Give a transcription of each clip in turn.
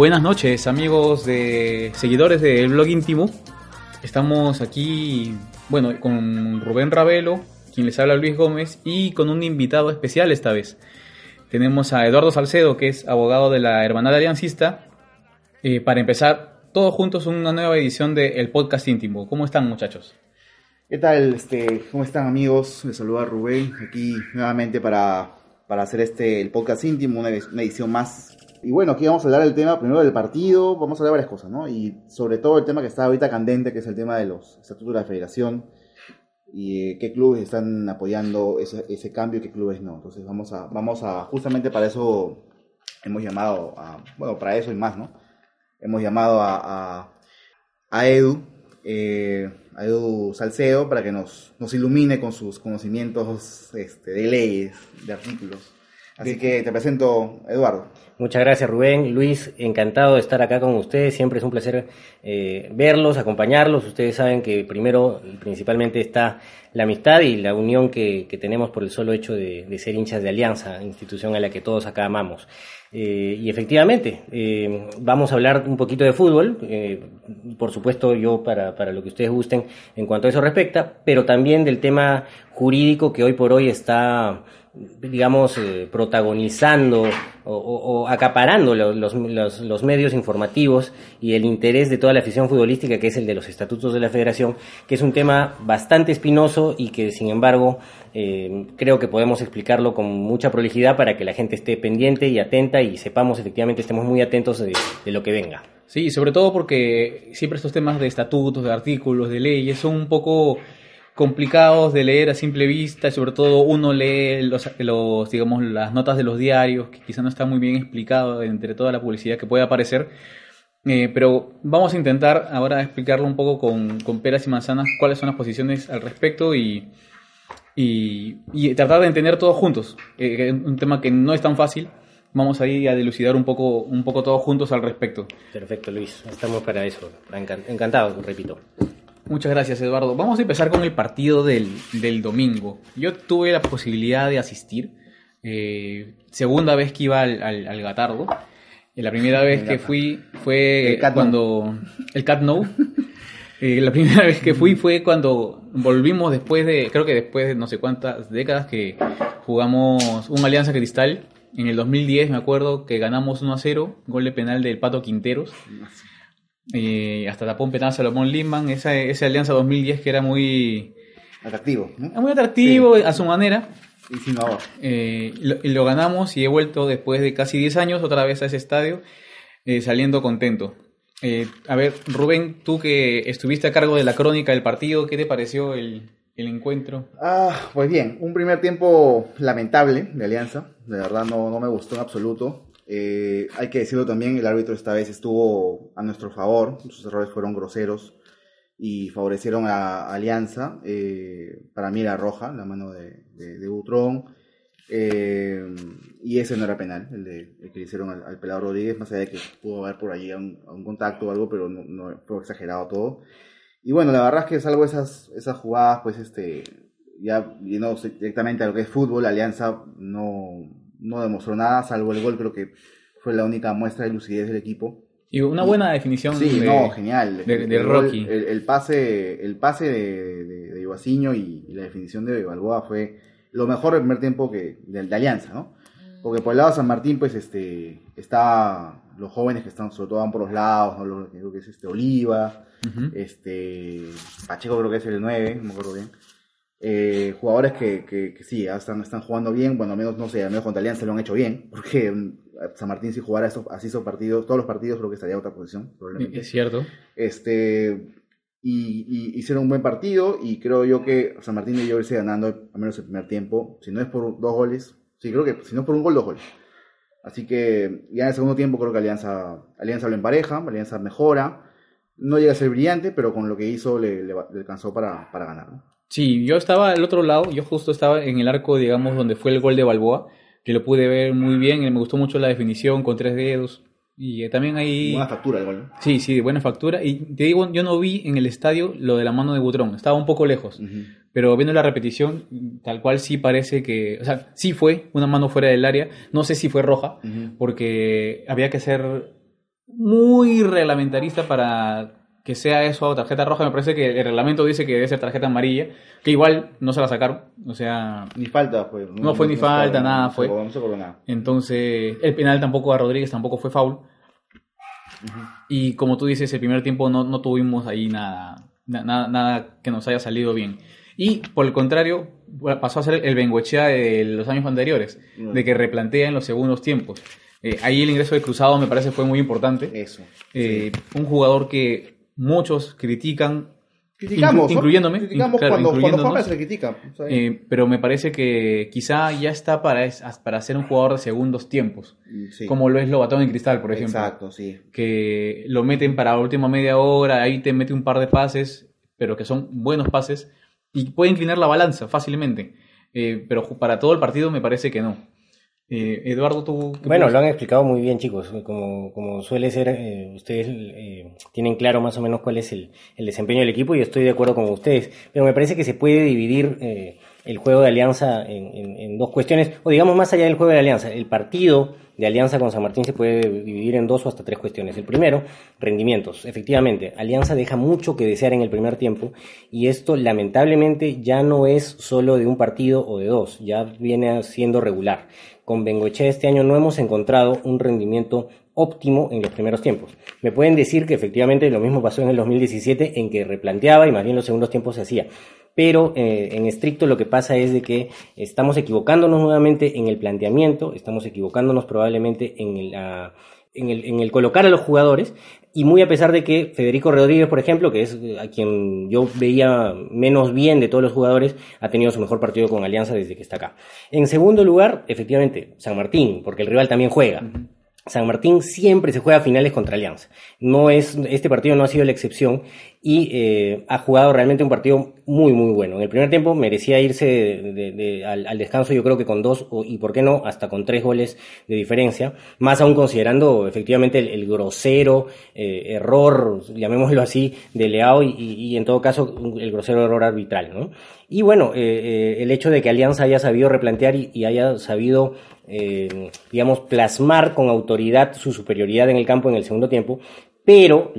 Buenas noches amigos de seguidores del blog íntimo. Estamos aquí, bueno, con Rubén Ravelo, quien les habla Luis Gómez, y con un invitado especial esta vez. Tenemos a Eduardo Salcedo, que es abogado de la Hermandad Aliancista, eh, para empezar todos juntos una nueva edición del podcast íntimo. ¿Cómo están muchachos? ¿Qué tal? Este, ¿Cómo están amigos? Les saluda Rubén aquí nuevamente para, para hacer este el podcast íntimo, una, una edición más. Y bueno, aquí vamos a hablar del tema primero del partido, vamos a hablar de varias cosas, ¿no? Y sobre todo el tema que está ahorita candente, que es el tema de los estatutos de la federación y eh, qué clubes están apoyando ese, ese cambio y qué clubes no. Entonces vamos a, vamos a, justamente para eso hemos llamado a, bueno, para eso y más, ¿no? Hemos llamado a, a, a Edu, eh, a Edu Salcedo, para que nos, nos ilumine con sus conocimientos este, de leyes, de artículos. Así que te presento, Eduardo. Muchas gracias Rubén, Luis, encantado de estar acá con ustedes, siempre es un placer eh, verlos, acompañarlos, ustedes saben que primero principalmente está la amistad y la unión que, tenemos por el solo hecho de, ser hinchas de Alianza, institución a la que todos acá amamos. Eh, y efectivamente, eh, vamos a hablar un poquito de fútbol, por supuesto yo para, para lo que ustedes gusten en cuanto a eso respecta, pero también del tema jurídico que hoy por hoy está digamos, eh, protagonizando o, acaparando los, los, los, medios informativos y el interés de toda la afición futbolística, que es el de los estatutos de la federación, que es un tema bastante espinoso y que, sin embargo, eh, creo que podemos explicarlo con mucha prolijidad para que la gente esté pendiente y atenta y sepamos, efectivamente, estemos muy atentos de, de lo que venga. Sí, sobre todo porque siempre estos temas de estatutos, de artículos, de leyes son un poco complicados de leer a simple vista y sobre todo uno lee los, los, digamos las notas de los diarios que quizá no está muy bien explicado entre toda la publicidad que puede aparecer eh, pero vamos a intentar ahora explicarlo un poco con, con, peras y manzanas cuáles son las posiciones al respecto y, y, y tratar de entender todos juntos eh, un tema que no es tan fácil vamos a ir a dilucidar un poco, un poco todos juntos al respecto. Perfecto, Luis. Estamos para eso. Encantado, repito. Muchas gracias, Eduardo. Vamos a empezar con el partido del, del domingo. Yo tuve la posibilidad de asistir. Eh, segunda vez que iba al, al, al Gatardo. Y la primera vez que fui fue El cuando... El Cat No. Eh, la primera vez que fui fue cuando volvimos después de, creo que después de no sé cuántas décadas que jugamos un Alianza Cristal. En el 2010 me acuerdo que ganamos 1 a 0, gol de penal del Pato Quinteros. Eh, hasta tapó un penal Salomón Lindman, esa, esa alianza 2010 que era muy atractivo, ¿no? muy atractivo sí. a su manera. Y sin ahora. Eh, lo, lo, ganamos y he vuelto después de casi 10 años otra vez a ese estadio, eh, saliendo contento. Eh, a ver, Rubén, tú que estuviste a cargo de la crónica del partido, ¿qué te pareció el, el encuentro? Ah, pues bien, un primer tiempo lamentable de Alianza, de verdad no, no me gustó en absoluto. Eh, hay que decirlo también, el árbitro esta vez estuvo a nuestro favor, sus errores fueron groseros y favorecieron a, Alianza. Eh, para mí era roja, la mano de, Butrón. Eh, y ese no era penal, el, de, que le hicieron al, al, pelado Rodríguez, más allá de que pudo haber por allí un, contacto o algo, pero no, fue exagerado todo. Y bueno, la verdad es que salvo esas, esas jugadas, pues este, ya yendo directamente a lo que es fútbol, Alianza no, no demostró nada, salvo el gol, creo que fue la única muestra de lucidez del equipo. Y una buena y, definición sí, de, no, genial. de, de, Rocky. El, el, pase, el pase de, de, Ibaciño y, y, la definición de Balboa fue lo mejor del primer tiempo que, de, de, Alianza, ¿no? Porque por el lado de San Martín, pues, este, está los jóvenes que están, sobre todo van por los lados, ¿no? Lo, creo que es este Oliva, uh -huh. este, Pacheco creo que es el 9, no me acuerdo bien. Eh, jugadores que, que, que, sí, están, están jugando bien, bueno, al menos, no sé, al menos contra Alianza lo han hecho bien, porque San Martín si jugara estos, así esos partidos, todos los partidos creo que estaría en otra posición, probablemente. Es cierto. Este, y, y hicieron un buen partido y creo yo que San Martín debió irse ganando al menos el primer tiempo, si no es por dos goles, sí creo que si no es por un gol, dos goles. Así que ya en el segundo tiempo creo que Alianza, Alianza lo empareja, Alianza mejora, no llega a ser brillante, pero con lo que hizo le, le, le alcanzó para, para ganar. ¿no? Sí, yo estaba al otro lado, yo justo estaba en el arco, digamos, donde fue el gol de Balboa, que lo pude ver muy bien, y me gustó mucho la definición con tres dedos. Y eh, también ahí... Buena factura el gol. ¿no? Sí, sí, de buena factura. Y te digo, yo no vi en el estadio lo de la mano de Butrón, estaba un poco lejos. Pero viendo la repetición, tal cual sí parece que, o sea, sí fue una mano fuera del área, no sé si fue roja, porque había que ser muy reglamentarista para que sea eso tarjeta roja. Me parece que el reglamento dice que debe ser tarjeta amarilla, que igual no se la sacaron, o sea, Ni falta fue. No fue ni falta, nada fue. No se cobró nada. entonces el penal tampoco a Rodríguez tampoco fue foul. Y como tú dices, el primer tiempo no, no tuvimos ahí nada, na- nada, nada que nos haya salido bien. Y por el contrario, pasó a ser el Bengochea de los años anteriores, Mm. de que replantea en los segundos tiempos. Eh, ahí el ingreso de Cruzado me parece fue muy importante. Eso. Eh, Un jugador que muchos critican, Criticamos, incluyéndome, Criticamos claro, cuando, incluyéndonos. se critica. Eh, pero me parece que quizá ya está para, es- para ser un jugador de segundos tiempos, sí. como lo es Lobatón en Cristal, por ejemplo. Exacto, sí. Que lo meten para la última media hora, ahí te mete un par de pases, pero que son buenos pases, y puede inclinar la balanza fácilmente. Eh, pero para todo el partido me parece que no. Eh, Eduardo, tú... Bueno, puedes- lo han explicado muy bien, chicos. Como, como suele ser, eh, ustedes eh, tienen claro más o menos cuál es el, el desempeño del equipo y estoy de acuerdo con ustedes. Pero me parece que se puede dividir eh, el juego de Alianza en, en- en dos cuestiones, o digamos más allá del juego de Alianza. El partido de Alianza con San Martín se puede dividir en dos o hasta tres cuestiones. El primero, rendimientos. Efectivamente, Alianza deja mucho que desear en el primer tiempo y esto lamentablemente ya no es solo de un partido o de dos, ya viene siendo regular. Con Bengoechea este año no hemos encontrado un rendimiento óptimo en los primeros tiempos. Me pueden decir que efectivamente lo mismo pasó en el 2017 en que replanteaba y más bien los segundos tiempos se hacía. Pero eh, en estricto lo que pasa es de que estamos equivocándonos nuevamente en el planteamiento, estamos equivocándonos probablemente en en el, en el colocar a los jugadores y muy a pesar de que Federico Rodríguez, por ejemplo, que es eh, a quien yo veía menos bien de todos los jugadores, ha tenido su mejor partido con Alianza desde que está acá. En segundo lugar, efectivamente, San Martín, porque el rival también juega. San Martín siempre se juega a finales contra Alianza. No es, este partido no ha sido la excepción y eh, ha jugado realmente un partido muy, muy bueno. En el primer tiempo merecía irse de- de- al, al descanso, yo creo que con dos o- y, ¿por qué no?, hasta con tres goles de diferencia. Más aún considerando efectivamente el, el grosero eh, error, llamémoslo así, de Leao y, y- y en todo caso el grosero error arbitral, ¿no? Y bueno, eh, eh, el hecho de que Alianza haya sabido replantear y, y haya sabido, eh, digamos, plasmar con autoridad su superioridad en el campo en el segundo tiempo, pero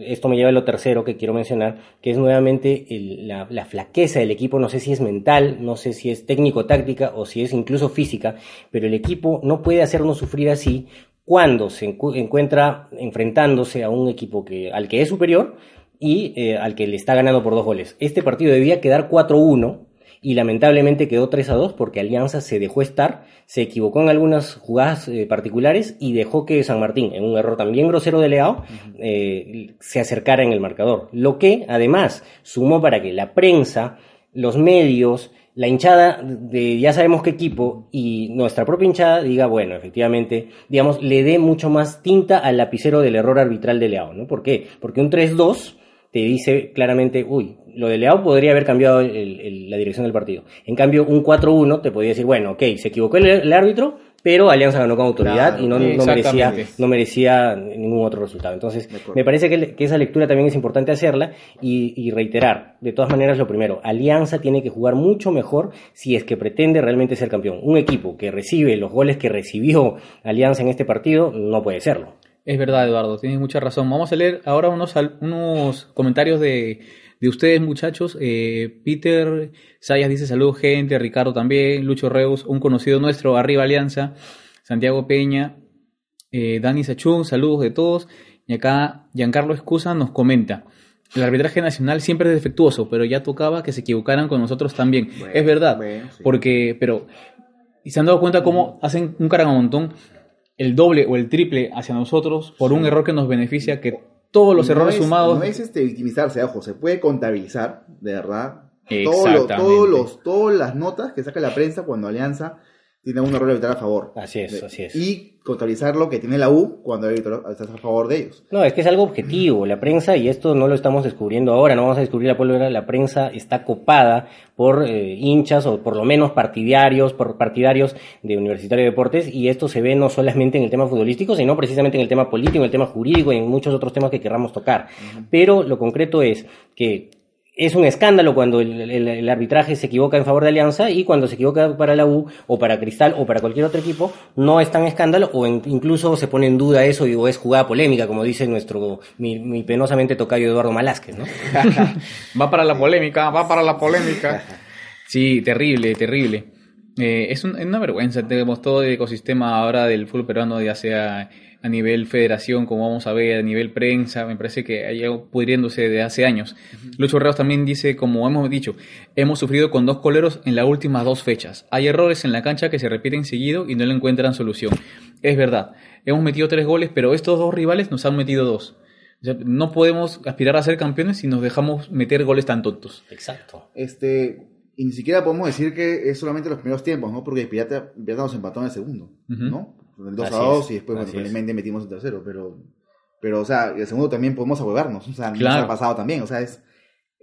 esto me lleva a lo tercero que quiero mencionar, que es nuevamente el- la, la flaqueza del equipo, no sé si es mental, no sé si es técnico-táctica o si es incluso física, pero el equipo no puede hacernos sufrir así cuando se encu- encuentra enfrentándose a un equipo que, al que es superior y eh, al que le está ganando por dos goles. Este partido debía quedar 4-1 y lamentablemente quedó 3 a 2 porque Alianza se dejó estar, se equivocó en algunas jugadas eh, particulares y dejó que San Martín, en un error también grosero de Leao, eh, se acercara en el marcador. Lo que además sumó para que la prensa, los medios, la hinchada de ya sabemos qué equipo y nuestra propia hinchada diga, bueno, efectivamente, digamos, le dé mucho más tinta al lapicero del error arbitral de Leao, ¿no? ¿Por qué? Porque un 3-2 te dice claramente, uy, lo de Leao podría haber cambiado el- el- la dirección del partido. En cambio, un 4-1 te podría decir, bueno, ok, se equivocó el, el árbitro, pero Alianza ganó con autoridad Claro, y no, no merecía, no merecía ningún otro resultado. Entonces, me parece que, que esa lectura también es importante hacerla y, y reiterar, de todas maneras, lo primero, Alianza tiene que jugar mucho mejor si es que pretende realmente ser campeón. Un equipo que recibe los goles que recibió Alianza en este partido no puede serlo. Es verdad, Eduardo, tienes mucha razón. Vamos a leer ahora unos, al- unos comentarios de, de ustedes, muchachos. Eh, Peter Sayas dice saludos, gente. Ricardo también. Lucho Reus, un conocido nuestro, arriba Alianza. Santiago Peña. eh, Dani Sachún, saludos de todos. Y acá Giancarlo Escusa nos comenta. El arbitraje nacional siempre es defectuoso, pero ya tocaba que se equivocaran con nosotros también. Bueno, es verdad, bueno, sí. porque, pero, y se han dado cuenta cómo hacen un caramontón el doble o el triple hacia nosotros por un error que nos beneficia que todos los No errores es- sumados. No es este victimizarse, ojo, se puede contabilizar, de verdad. Todo lo- Exactamente. todos los, todas las notas que saca la prensa cuando Alianza tiene un error arbitral a favor. Así es, De- así es. Y contabilizar lo que tiene la U cuando está a favor de ellos. No, es que es algo objetivo. La prensa, y esto no lo estamos descubriendo ahora, no vamos a descubrir la pólvora, la prensa está copada por eh, hinchas o por lo menos partidarios, por partidarios de Universitario de Deportes, y esto se ve no solamente en el tema futbolístico, sino precisamente en el tema político, en el tema jurídico y en muchos otros temas que querramos tocar. Pero lo concreto es que es un escándalo cuando el, arbitraje se equivoca en favor de Alianza y cuando se equivoca para la U o para Cristal o para cualquier otro equipo no es tan escándalo o en- incluso se pone en duda eso y o es jugada polémica como dice nuestro mi, mi penosamente tocayo Eduardo Malásquez, ¿no? Va para la polémica, va para la polémica. Sí, terrible, terrible. Eh, es una vergüenza, tenemos todo el ecosistema ahora del fútbol peruano, ya sea a nivel federación, como vamos a ver, a nivel prensa, me parece que hay algo pudriéndose de hace años. Lucho Reos también dice, como hemos dicho, hemos sufrido con dos coleros en las últimas dos fechas. Hay errores en la cancha que se repiten seguido y no le encuentran solución. Es verdad, hemos metido tres goles, pero estos dos rivales nos han metido dos. O sea, no podemos aspirar a ser campeones si nos dejamos meter goles tan tontos. Exacto. Este, y ni siquiera podemos decir que es solamente los primeros tiempos, ¿no? Porque Pirata, Pirata nos empató en el segundo. ¿no? El 2 Así a 2 es, y después, bueno, felizmente metimos el tercero, pero, pero, o sea, el segundo también podemos ahuevarnos, o sea, nos Claro. ha pasado también, o sea, es,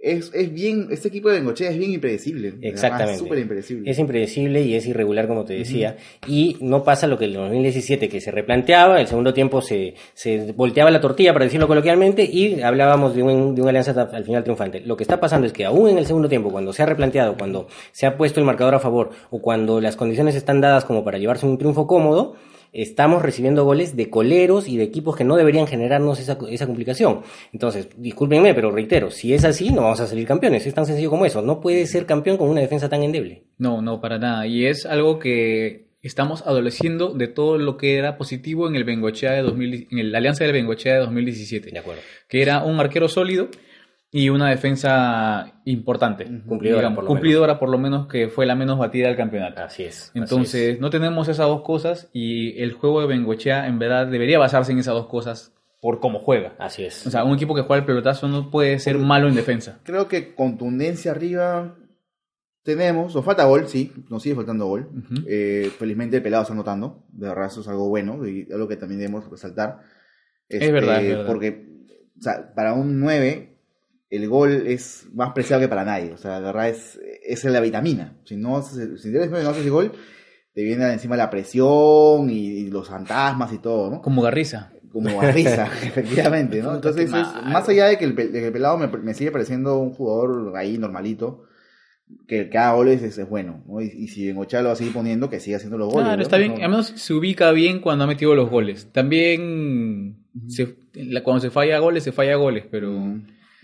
es, es bien, este equipo de Bengochea es bien impredecible. Exactamente. Es súper impredecible. Es impredecible y es irregular, como te decía. Y no pasa lo que en el 2017, que se replanteaba, el segundo tiempo se, se volteaba la tortilla, para decirlo coloquialmente, y hablábamos de un, de una alianza al final triunfante. Lo que está pasando es que aún en el segundo tiempo, cuando se ha replanteado, cuando se ha puesto el marcador a favor, o cuando las condiciones están dadas como para llevarse un triunfo cómodo, estamos recibiendo goles de coleros y de equipos que no deberían generarnos esa, esa complicación. Entonces, discúlpenme, pero reitero, si es así, no vamos a salir campeones. Es tan sencillo como eso. No puede ser campeón con una defensa tan endeble. No, no, para nada. Y es algo que estamos adoleciendo de todo lo que era positivo en el Bengochea de 2000, en la Alianza del Bengochea de 2017. De acuerdo. Que era un arquero sólido y una defensa importante. Cumplidora, Digamos, por lo cumplidora por lo menos que fue la menos batida del campeonato. Así es. así Entonces, no tenemos esas dos cosas y el juego de Bengochea en verdad debería basarse en esas dos cosas por cómo juega. es. Así es. O sea, un equipo que juega el pelotazo no puede ser malo en defensa. Creo que contundencia arriba tenemos, nos falta gol, sí, nos sigue faltando gol. Eh, felizmente el pelado está anotando, de verdad eso es algo bueno y algo que también debemos resaltar. Este, verdad, es verdad. Porque, o sea, para un 9, el gol es más preciado que para nadie. O sea, de verdad es, es la vitamina. Si no haces- si eres 9 y no haces el gol, te viene encima la presión y, y los fantasmas y todo, ¿no? Como Garriza. como a risa, efectivamente, ¿no? Entonces, es- más allá de que el, pe- de que el pelado me, me sigue pareciendo un jugador ahí normalito, que cada goles es, es bueno, ¿no? Y, y si Bengochea lo va a seguir poniendo, que siga haciendo los goles. Claro, ¿no? está bien. No- Al menos se ubica bien cuando ha metido los goles. También se- la- cuando se falla goles, se falla goles, pero...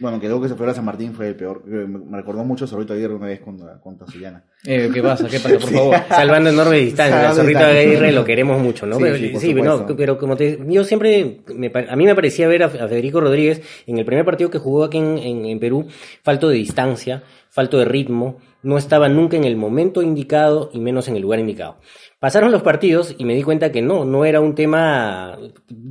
Bueno, que luego que se fue a San Martín fue el peor. que Me recordó mucho a Zorrito Aguirre una vez contra Zuliana. Eh, ¿Qué pasa? ¿Qué pasa? Por favor. Salvando enormes distancias. Zorrito. Aguirre lo queremos mucho, ¿no? Sí, pero, sí, sí, no, pero como te yo siempre, me a mí me parecía ver a, a Federico Rodríguez en el primer partido que jugó aquí en, en- en Perú, falto de distancia, falto de ritmo, no estaba nunca en el momento indicado y menos en el lugar indicado. Pasaron los partidos y me di cuenta que no, no era un tema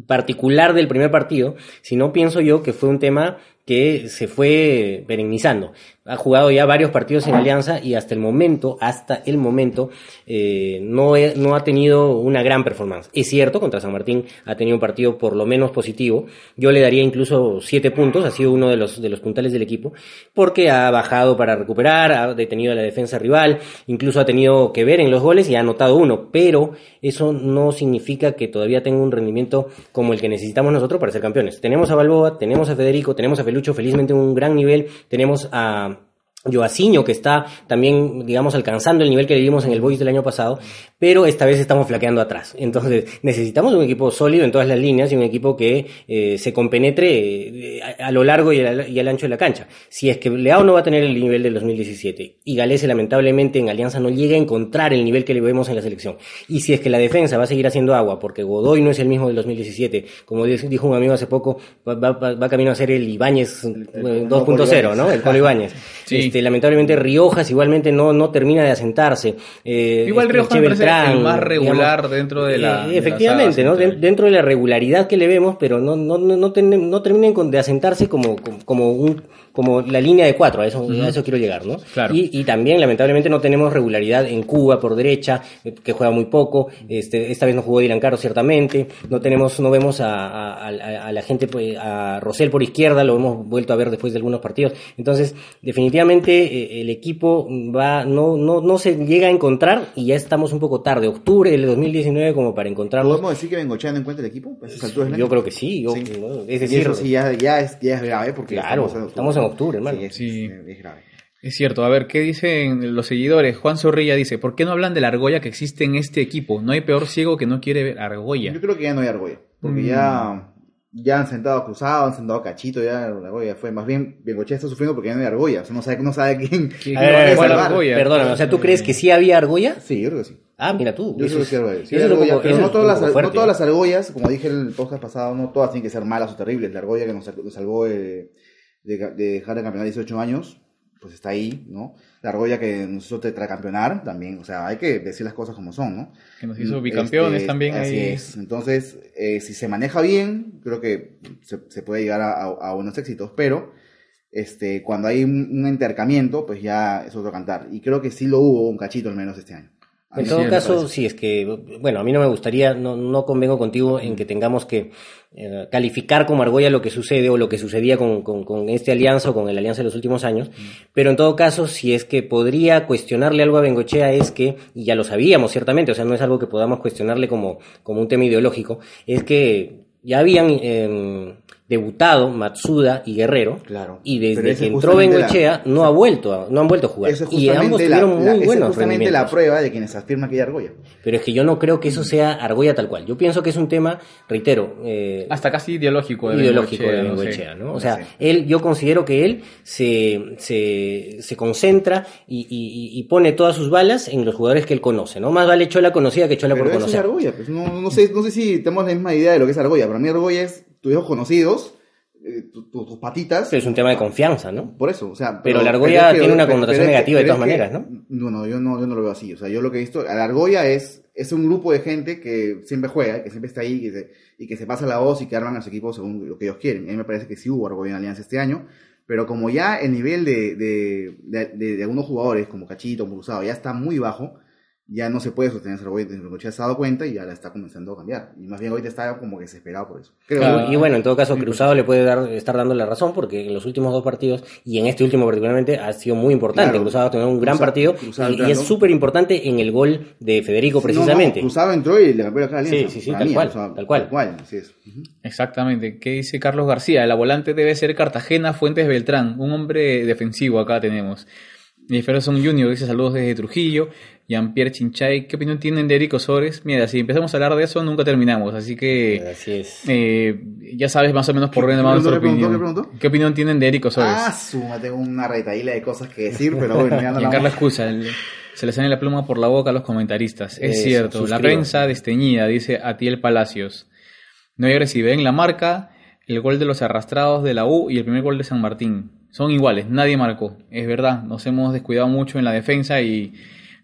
particular del primer partido, sino pienso yo que fue un tema que se fue perennizando. Ha jugado ya varios partidos en Alianza y hasta el momento, hasta el momento, eh, no, no ha tenido una gran performance. Es cierto, contra San Martín ha tenido un partido por lo menos positivo. Yo le daría incluso siete puntos, ha sido uno de los, de los puntales del equipo, porque ha bajado para recuperar, ha detenido a la defensa rival, incluso ha tenido que ver en los goles y ha anotado uno, pero eso no significa que todavía tenga un rendimiento como el que necesitamos nosotros para ser campeones. Tenemos a Balboa, tenemos a Federico, tenemos a Felucho, felizmente en un gran nivel, tenemos a Joaciño, que está también, digamos, alcanzando el nivel que le vimos en el Boys del año pasado, pero esta vez estamos flaqueando atrás. Entonces, necesitamos un equipo sólido en todas las líneas y un equipo que eh, se compenetre eh, a, a lo largo y al, y al ancho de la cancha. Si es que Leao no va a tener el nivel del 2017 y Galese lamentablemente en Alianza no llega a encontrar el nivel que le vemos en la selección, y si es que la defensa va a seguir haciendo agua porque Godoy no es el mismo del 2017, como di- dijo un amigo hace poco, va, va- va camino a ser el Ibáñez eh, el 2.0, Colo ¿no? El Colo Ibáñez. Sí. Este, Este, lamentablemente Riojas igualmente no, no termina de asentarse. Eh, Igual este, Riojas me parece Beltrán, el más regular digamos, dentro de la. eh, de la efectivamente, ¿no? dentro de la regularidad que le vemos, pero no, no, no, no, ten- no terminan con- de asentarse como, como, como un como la línea de cuatro, a eso, a eso quiero llegar, ¿no? Claro. Y, y también, lamentablemente, no tenemos regularidad en Cuba por derecha, eh, que juega muy poco. Este, esta vez no jugó Dylan Caro, ciertamente. No tenemos, no vemos a, a- a- a la gente, pues, a Rosell por izquierda, lo hemos vuelto a ver después de algunos partidos. Entonces, definitivamente, eh, el equipo va, no, no, no se llega a encontrar y ya estamos un poco tarde. Octubre del 2019 como para encontrarnos. ¿Podemos decir que Bengochea no encuentra el equipo? Yo creo que sí, yo- Sí. ¿no? es Y decir, eso sí ya, ya, es, ya es grave porque Claro, estamos en estamos en octubre, hermano. Sí, es, Sí. es- es grave. Es cierto, a ver, ¿qué dicen los seguidores? Juan Zorrilla dice, ¿por qué no hablan de la argolla que existe en este equipo? No hay peor ciego que no quiere ver argolla. Yo creo que ya no hay argolla. Porque Mm. ya, ya han sentado a Cruzado, han sentado a Cachito, ya la argolla fue. Más bien, Bengochea está sufriendo porque ya no hay argolla. O sea, no sabe, no sabe quién, quién argolla. Perdóname, o sea, ¿tú crees que sí había argolla? Sí, yo creo que sí. Ah, mira tú. Yo eso creo que sí hay pero eso no todas, las, no todas las argollas, como dije en el podcast pasado, no todas tienen que ser malas o terribles. La argolla que nos, sal- nos salvó de, de, de dejar de campeonar 18 años, pues está ahí, ¿no? La argolla que nos hizo tetracampeonar también, o sea, hay que decir las cosas como son, ¿no? Que nos hizo bicampeones Este, también Así ahí. es. Entonces, eh, si se maneja bien, creo que se, se puede llegar a, a- a buenos éxitos, pero este, cuando hay un, un entercamiento, pues ya es otro cantar. Y creo que sí lo hubo un cachito al menos este año. En todo sí caso, sí, es que, bueno, a mí no me gustaría, no, no convengo contigo en que tengamos que eh, calificar como argolla lo que sucede o lo que sucedía con, con, con este alianza o con el alianza de los últimos años, pero en todo caso, si es que podría cuestionarle algo a Bengochea es que, y ya lo sabíamos ciertamente, o sea, no es algo que podamos cuestionarle como, como un tema ideológico, es que ya habían eh, debutado Matsuda y Guerrero, Claro. y desde que es entró Bengochea no ha vuelto a, no han vuelto a jugar. Eso es y ambos justamente, la, tuvieron la- muy esa es buenos justamente la prueba de quienes afirman que hay argolla. Pero es que yo no creo que eso sea argolla tal cual. Yo pienso que es un tema, reitero, eh, Hasta casi ideológico de ideológico de Bengoechea, no sé. Bengoechea, ¿no? O No sea, sé. él, yo considero que él se, se, se concentra y, y- y pone todas sus balas en los jugadores que él conoce, ¿no? Más vale Chola conocida que Chola Pero por eso es conocer. argolla. Pues no, no, sé, no sé si tenemos la misma idea de lo que es argolla. Para mí argolla es tus hijos conocidos, eh, tu- tu- tus patitas. Pero es un tema de confianza, ¿no? Por eso, o sea... Pero la argolla que- tiene una connotación que- negativa de todas maneras, No, no, yo no, yo no lo veo así. O sea, yo lo que he visto, la argolla es, es un grupo de gente que siempre juega, que siempre está ahí que se- y que se pasa la voz y que arman a su equipo según lo que ellos quieren. A mí me parece que sí hubo argolla en Alianza este año, pero como ya el nivel de, de, de, algunos jugadores, como Cachito, como Cruzado, ya está muy bajo, ya no se puede sostener argolla. Entonces, Bengochea se ha dado cuenta y ya la está comenzando a cambiar. Y más bien ahorita está como que desesperado por eso. Creo Claro. yo. Y bueno, en todo caso, Cruzado le puede dar, estar dando la razón porque en los últimos dos partidos y en este último particularmente ha sido muy importante. Claro. Cruzado ha tenido un gran Cruzado- partido Cruzado y- y, es súper importante en el gol de Federico No, no, precisamente. Cruzado entró y le cambió la cara a. Sí, sí, sí, tal mí, cual, o sea, tal cual. Tal cual, así es. Exactamente. ¿Qué dice Carlos García? La volante debe ser Cartagena Fuentes Beltrán, un hombre defensivo acá tenemos. Y Ferguson Junior dice saludos desde Trujillo. Jean-Pierre Chinchay, ¿qué opinión tienen de Eric Osores? Mira, si empezamos a hablar de eso nunca terminamos, así que Así es. eh, ya sabes más o menos por ¿Qué dónde va nuestra opinión. qué preguntó? ¿Qué opinión tienen de Eric Osores? Ah, suma, tengo una retaíla de cosas que decir, pero bueno, ya no la Carla excusa, el- se le sale la pluma por la boca a los comentaristas. Es Eso, cierto, la prensa desteñida, dice Atiel Palacios. No hay agresividad en la marca, el gol de los arrastrados de la U y el primer gol de San Martín. Son iguales, nadie marcó. Es verdad, nos hemos descuidado mucho en la defensa y,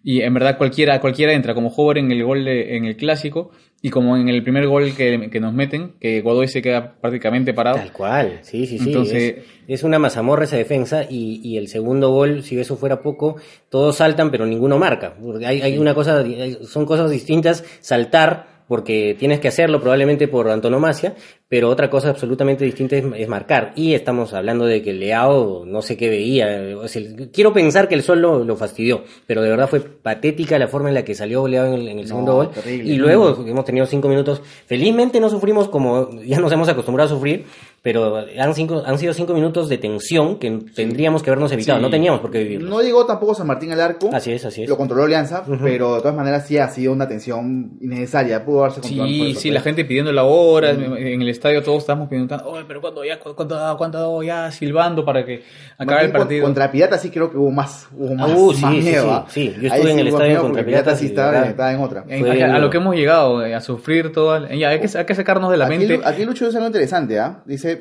y en verdad cualquiera, cualquiera entra como joven en el gol de- en el clásico y como en el primer gol que, que nos meten, que Godoy se queda prácticamente parado. Tal cual, sí, sí, sí. Entonces- es, es una mazamorra esa defensa y, y el segundo gol, si eso fuera poco, todos saltan pero ninguno marca. Porque hay, hay una cosa, son cosas distintas saltar porque tienes que hacerlo probablemente por antonomasia, pero otra cosa absolutamente distinta es, es marcar. Y estamos hablando de que Leao no sé qué veía. o sea, quiero pensar que el sol lo, lo fastidió, pero de verdad fue patética la forma en la que salió Leao en el, en el segundo No, gol. terrible. Y luego hemos tenido cinco minutos. Felizmente no sufrimos como ya nos hemos acostumbrado a sufrir, pero han, cinco, han sido cinco minutos de tensión que tendríamos que habernos evitado. Sí. No teníamos por qué vivirlos. No llegó tampoco San Martín al arco. Así es, así es. Lo controló Alianza, pero de todas maneras sí ha sido una tensión innecesaria. Pudo haberse controlado Sí, sí, la gente pidiendo la hora, en el estadio todos estamos pidiendo, oye, pero cuando ya, cuando, cuando ya silbando para que acabe el partido. Contra Pirata sí creo que hubo más, hubo más, Uh, sí, más sí, miedo. sí, ¿ah? sí. Yo Ahí estuve en el estadio contra Pirata sí estaba, estaba en otra. En- a, lo que hemos llegado, eh, a sufrir todo. Ya, hay que, hay que sacarnos de la Aquí, mente. Aquí Lucho dice algo interesante, ¿ah? Dice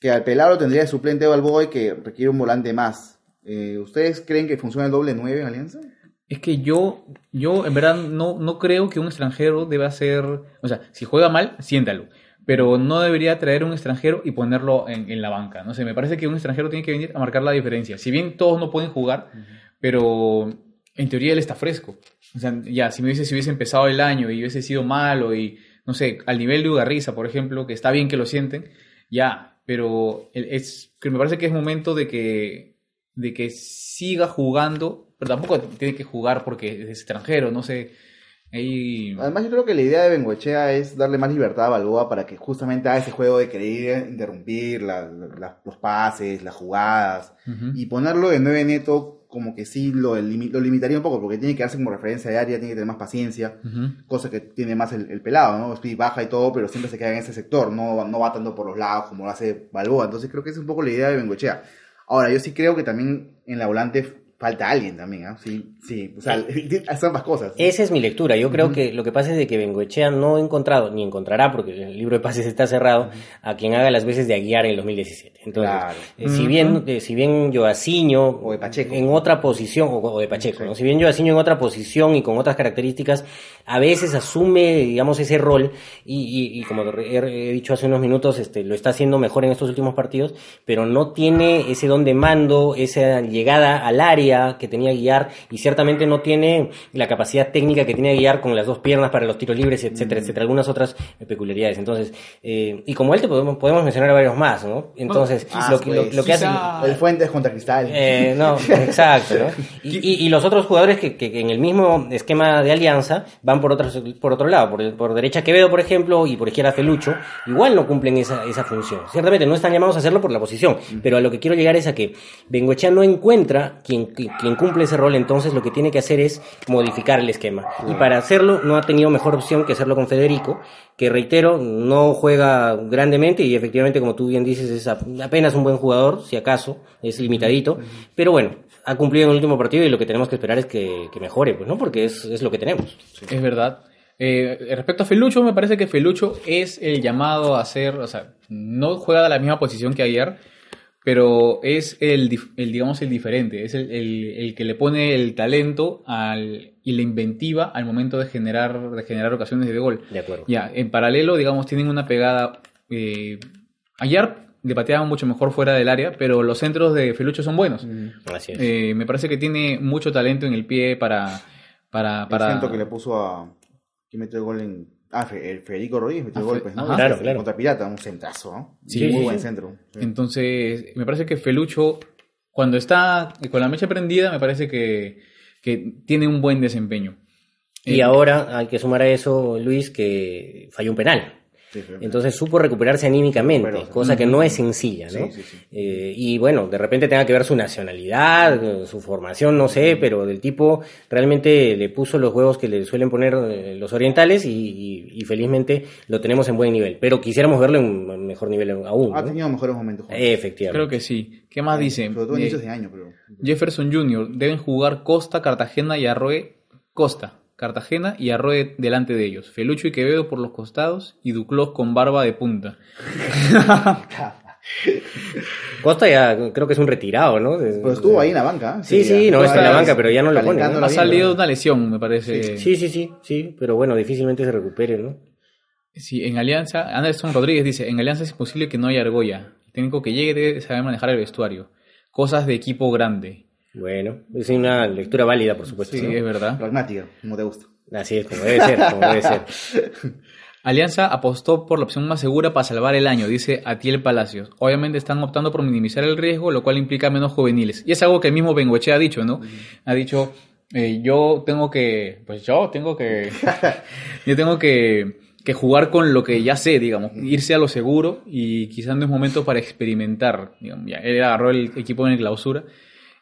que al Pelado tendría de suplente Balboa y que requiere un volante más. Eh, ¿Ustedes creen que funciona el doble 9 en Alianza? Es que yo, yo en verdad no, no creo que un extranjero deba ser, o sea, si juega mal, siéntalo, pero no debería traer un extranjero y ponerlo en, en la banca. No sé, me parece que un extranjero tiene que venir a marcar la diferencia. Si bien todos no pueden jugar, pero en teoría él está fresco. O sea, ya, si me hubiese, si hubiese empezado el año y hubiese sido malo y, no sé, al nivel de Ugarriza, por ejemplo, que está bien que lo sienten, ya, pero es, que me parece que es momento de que, de que siga jugando, pero tampoco tiene que jugar porque es extranjero, no sé. Ahí... Además, yo creo que la idea de Bengoechea es darle más libertad a Balboa para que justamente haga ese juego de querer interrumpir la- la- los pases, las jugadas, y ponerlo de 9 neto como que sí lo, limi- lo limitaría un poco, porque tiene que darse como referencia de área, tiene que tener más paciencia, Ujú. cosa que tiene más el, el pelado, ¿no? Speed baja y todo, pero siempre se queda en ese sector, no, no va tanto por los lados como lo hace Balboa, entonces creo que esa es un poco la idea de Bengoechea. Ahora, yo sí creo que también en la volante falta alguien también, ¿ah? Sí, sí, o sea, son ambas cosas. Esa es mi lectura. Yo creo que lo que pasa es de que Bengoechea no ha encontrado, ni encontrará, porque el libro de pases está cerrado, a quien haga las veces de Aguiar en el 2017. Entonces, Claro. eh, si bien, eh, si bien Joaciño O de Pacheco. en otra posición, o, o de Pacheco, ¿no? si bien Joaciño en otra posición y con otras características, a veces asume, digamos, ese rol, y, y- y como he, he dicho hace unos minutos, este, lo está haciendo mejor en estos últimos partidos, pero no tiene ese don de mando, esa llegada al área que tenía Guiar, y ciertamente no tiene la capacidad técnica que tenía Guiar con las dos piernas para los tiros libres, etcétera, etcétera, algunas otras peculiaridades. Entonces, eh, y como él te podemos, podemos mencionar a varios más, ¿no? Entonces, Ah, lo, que- lo- pues, lo que hace... El Fuentes contra Cristal. Eh, no, exacto, ¿no? Y, y- y los otros jugadores que, que- que en el mismo esquema de alianza van por otro, por otro lado, por, por derecha Quevedo, por ejemplo, y por izquierda Felucho, igual no cumplen esa, esa función. Ciertamente no están llamados a hacerlo por la posición, pero a lo que quiero llegar es a que Bengoechea no encuentra quien, quien cumple ese rol, entonces lo que tiene que hacer es modificar el esquema. Y para hacerlo no ha tenido mejor opción que hacerlo con Federico, que reitero, no juega grandemente y efectivamente, como tú bien dices, es ap- apenas un buen jugador, si acaso, es limitadito, pero bueno, ha cumplido en el último partido y lo que tenemos que esperar es que, que mejore, pues, ¿no? Porque es, es lo que tenemos. Es verdad. Eh, respecto a Felucho, me parece que Felucho es el llamado a ser, o sea, no juega de la misma posición que ayer, pero es el, el digamos, el diferente, es el, el- el que le pone el talento al, y la inventiva al momento de generar, de generar ocasiones de gol. De acuerdo. Ya, en paralelo, digamos, tienen una pegada. eh, ayer le pateaban mucho mejor fuera del área, pero los centros de Felucho son buenos. Así es. Eh, me parece que tiene mucho talento en el pie para. para, El para... centro que le puso a. ¿Quién metió el gol en.? Ah, Fe- el Federico Rodríguez metió Ah, el pues, ¿no? ajá. Claro, claro. Contra Pirata, un centrazo, ¿no? Sí, muy sí, buen sí. centro. Sí. Entonces, me parece que Felucho, cuando está con la mecha prendida, me parece que, que tiene un buen desempeño. Y Eh, ahora hay que sumar a eso, Luis, que falló un penal. Sí. Entonces supo recuperarse anímicamente, cosa que no es sencilla, ¿no? Sí, sí, sí. Eh, y bueno, de repente tenga que ver su nacionalidad, su formación, no sé, pero del tipo realmente le puso los huevos que le suelen poner eh, los orientales y, y- y felizmente lo tenemos en buen nivel. Pero quisiéramos verlo en un mejor nivel aún. Ha ¿no? tenido mejores momentos. Juan. Efectivamente. Creo que sí. ¿Qué más dice? Sobre todo Eh, inicios de año, pero. Jefferson Jr. deben jugar Costa, Cartagena y Arroe. Costa, Cartagena y Arroe delante de ellos. Felucho y Quevedo por los costados y Duclos con barba de punta. Costa ya creo que es un retirado, ¿no? De- Pero estuvo ahí en la banca. ¿eh? Sí, sí, no, está en la banca, pero ya no lo pone, ¿no? la Ha salido de una lesión, me parece. Sí, sí, sí, sí, pero bueno, difícilmente se recupere, ¿no? Sí, en Alianza, Anderson Rodríguez dice, en Alianza es imposible que no haya argolla. El técnico que llegue debe saber manejar el vestuario. Cosas de equipo grande. Bueno, es una lectura válida, por supuesto. Sí, ¿no? es verdad. Pragmática, como te gusta. Así es, como debe ser, como debe ser. Alianza apostó por la opción más segura para salvar el año, dice Atiel Palacios. Obviamente están optando por minimizar el riesgo, lo cual implica menos juveniles. Y es algo que el mismo Bengoechea ha dicho, ¿no? Ha dicho, eh, yo tengo que, pues yo tengo que, yo tengo que, que jugar con lo que ya sé, digamos, irse a lo seguro y quizás no es momento para experimentar. digamos. Ya, él agarró el equipo en el clausura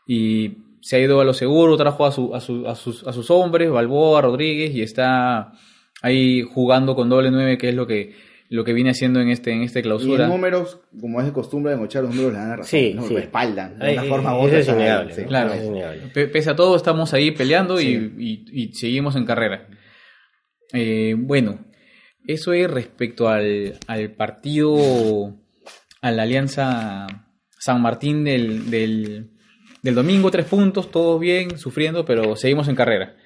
y se ha ido a lo seguro, trajo a, su, a, su- a sus, a sus hombres, Balboa, Rodríguez, y está ahí jugando con doble nueve, que es lo que, lo que viene haciendo en este, en esta Y clausura. en números, como es de costumbre, en Mochar, los números le dan la razón. Sí, ¿no? sí. respaldan. De Ay, una forma u otra. es innegable, sí. Claro. Es Pese a todo, estamos ahí peleando y- y, y seguimos en carrera. Eh, bueno, eso es respecto al, al partido, a la alianza San Martín del, del, del domingo, tres puntos, todo bien, sufriendo, pero seguimos en carrera.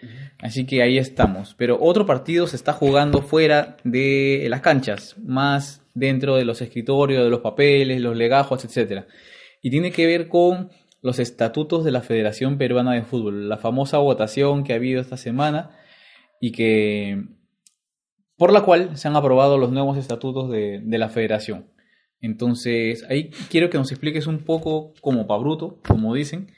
Así que ahí estamos. Pero otro partido se está jugando fuera de las canchas, más dentro de los escritorios, de los papeles, los legajos, etcétera. Y tiene que ver con los estatutos de la Federación Peruana de Fútbol, la famosa votación que ha habido esta semana y que por la cual se han aprobado los nuevos estatutos de, de la Federación. Entonces, ahí quiero que nos expliques un poco como pa' bruto, como dicen,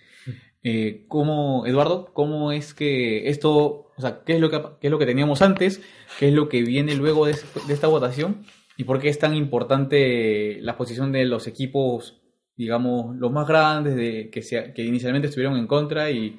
eh, cómo, Eduardo, cómo es que esto, o sea, qué es lo que, qué es lo que teníamos antes, qué es lo que viene luego de, de esta votación y por qué es tan importante la posición de los equipos, digamos, los más grandes, de, que, se, que inicialmente estuvieron en contra y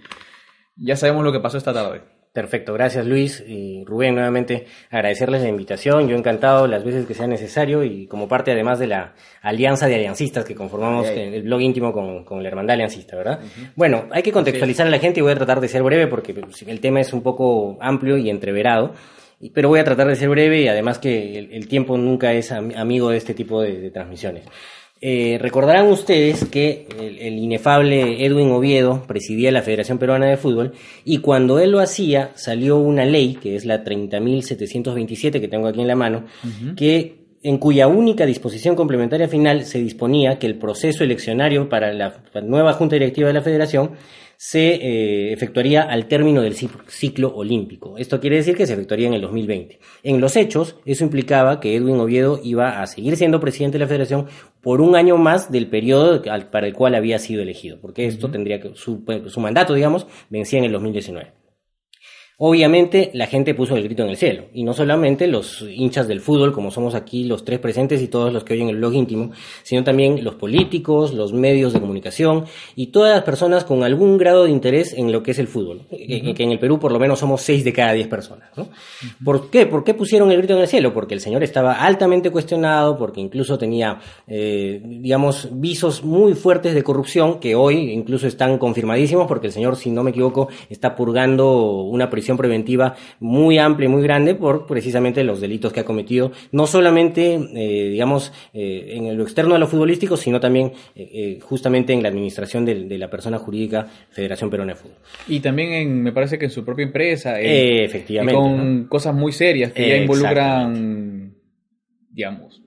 ya sabemos lo que pasó esta tarde. Perfecto, gracias Luis y Rubén nuevamente agradecerles la invitación, yo encantado las veces que sea necesario y como parte además de la alianza de aliancistas que conformamos Ay, ay. el blog íntimo con, con la hermandad aliancista, ¿verdad? Bueno, hay que contextualizar a la gente y voy a tratar de ser breve porque pues, el tema es un poco amplio y entreverado, pero voy a tratar de ser breve y además que el, el tiempo nunca es am- amigo de este tipo de, de transmisiones. Eh, recordarán ustedes que el, el inefable Edwin Oviedo presidía la Federación Peruana de Fútbol y cuando él lo hacía salió una ley, que es la 30.727 que tengo aquí en la mano, que en cuya única disposición complementaria final se disponía que el proceso eleccionario para la nueva Junta Directiva de la Federación se eh, efectuaría al término del cic- ciclo olímpico. Esto quiere decir que se efectuaría en el 2020. En los hechos, eso implicaba que Edwin Oviedo iba a seguir siendo presidente de la federación por un año más del periodo para el cual había sido elegido, porque esto tendría que, su, su mandato, digamos, vencía en el 2019. Obviamente la gente puso el grito en el cielo, y no solamente los hinchas del fútbol, como somos aquí los tres presentes y todos los que oyen el blog íntimo, sino también los políticos, los medios de comunicación y todas las personas con algún grado de interés en lo que es el fútbol, que en el Perú por lo menos somos seis de cada diez personas. ¿no? ¿Por qué? ¿Por qué pusieron el grito en el cielo? Porque el señor estaba altamente cuestionado, porque incluso tenía, eh, digamos, visos muy fuertes de corrupción que hoy incluso están confirmadísimos, porque el señor, si no me equivoco, está purgando una prisión preventiva muy amplia y muy grande por precisamente los delitos que ha cometido, no solamente, eh, digamos, eh, en lo externo a lo futbolístico, sino también eh, eh, justamente en la administración de, la persona jurídica Federación Peruana de Fútbol. Y también en, me parece que en su propia empresa. Eh, efectivamente. con ¿no? cosas muy serias que ya involucran, digamos,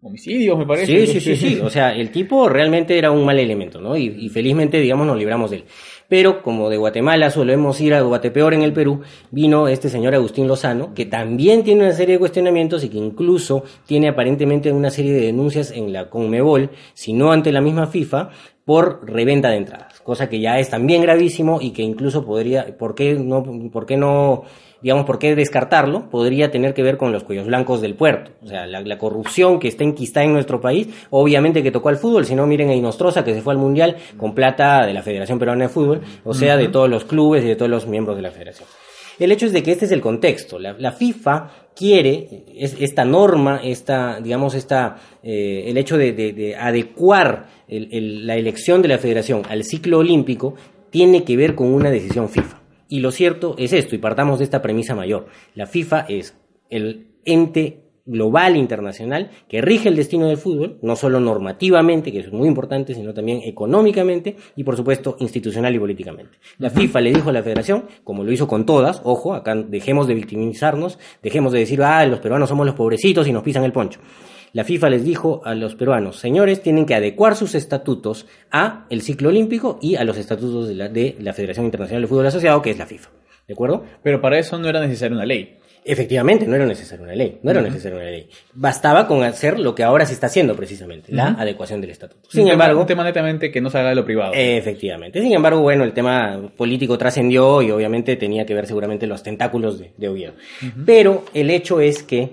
homicidios, me parece. Sí, sí, sí, sí. O sea, el tipo realmente era un mal elemento, ¿no? Y, y felizmente, digamos, nos libramos de él. Pero como de Guatemala solemos ir a Guatepeor en el Perú, vino este señor Agustín Lozano, que también tiene una serie de cuestionamientos y que incluso tiene aparentemente una serie de denuncias en la Conmebol, si no ante la misma FIFA, por reventa de entradas. Cosa que ya es también gravísimo y que incluso podría, ¿por qué no, por qué no, digamos, por qué descartarlo? Podría tener que ver con los cuellos blancos del puerto. O sea, la, la corrupción que está enquistada en nuestro país, obviamente que tocó al fútbol, si no miren a Inostroza que se fue al Mundial con plata de la Federación Peruana de Fútbol, o sea, de todos los clubes y de todos los miembros de la federación. El hecho es de que este es el contexto. La, la FIFA quiere es, esta norma, esta, digamos, esta, eh, el hecho de, de- de adecuar el- el- la elección de la federación al ciclo olímpico tiene que ver con una decisión FIFA. Y lo cierto es esto, y partamos de esta premisa mayor. La FIFA es el ente global internacional que rige el destino del fútbol, no solo normativamente, que eso es muy importante, sino también económicamente y por supuesto institucional y políticamente. La FIFA le dijo a la federación, como lo hizo con todas, ojo, acá dejemos de victimizarnos, dejemos de decir, ah, los peruanos somos los pobrecitos y nos pisan el poncho. La FIFA les dijo a los peruanos, señores, tienen que adecuar sus estatutos a el ciclo olímpico y a los estatutos de la, de la Federación Internacional de Fútbol Asociado, que es la FIFA. ¿De acuerdo? Pero para eso no era necesaria una ley. Efectivamente, no era necesaria una ley, no era necesaria una ley. Bastaba con hacer lo que ahora se está haciendo precisamente, la adecuación del estatuto. Sin un tema- embargo, un tema netamente que no salga de lo privado. efectivamente. Sin embargo, bueno, el tema político trascendió y obviamente tenía que ver seguramente los tentáculos de, de Oviedo. Pero el hecho es que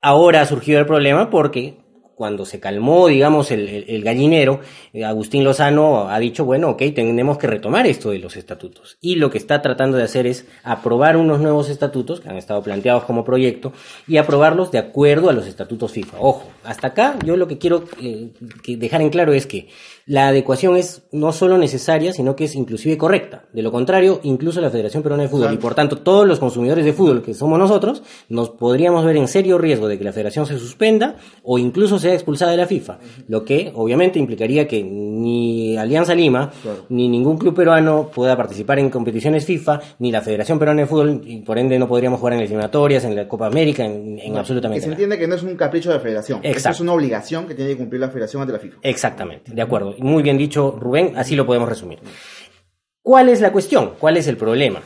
ahora ha surgido el problema porque cuando se calmó, digamos, el gallinero, eh, Agustín Lozano ha dicho, bueno, ok, tenemos que retomar esto de los estatutos. Y lo que está tratando de hacer es aprobar unos nuevos estatutos que han estado planteados como proyecto y aprobarlos de acuerdo a los estatutos FIFA. Ojo, hasta acá yo lo que quiero eh, que dejar en claro es que la adecuación es no solo necesaria, sino que es inclusive correcta. De lo contrario, incluso la Federación Peruana de Fútbol y por tanto todos los consumidores de fútbol que somos nosotros, nos podríamos ver en serio riesgo de que la federación se suspenda o incluso sea expulsada de la FIFA, lo que obviamente implicaría que ni Alianza Lima, Claro. ni ningún club peruano pueda participar en competiciones FIFA, ni la Federación Peruana de Fútbol, y por ende no podríamos jugar en las eliminatorias, en la Copa América, en, en Que absolutamente se nada. entiende que no es un capricho de la federación. Exacto. es una obligación que tiene que cumplir la federación ante la FIFA. Exactamente, de acuerdo. Muy bien dicho, Rubén, así lo podemos resumir. ¿Cuál es la cuestión? ¿Cuál es el problema?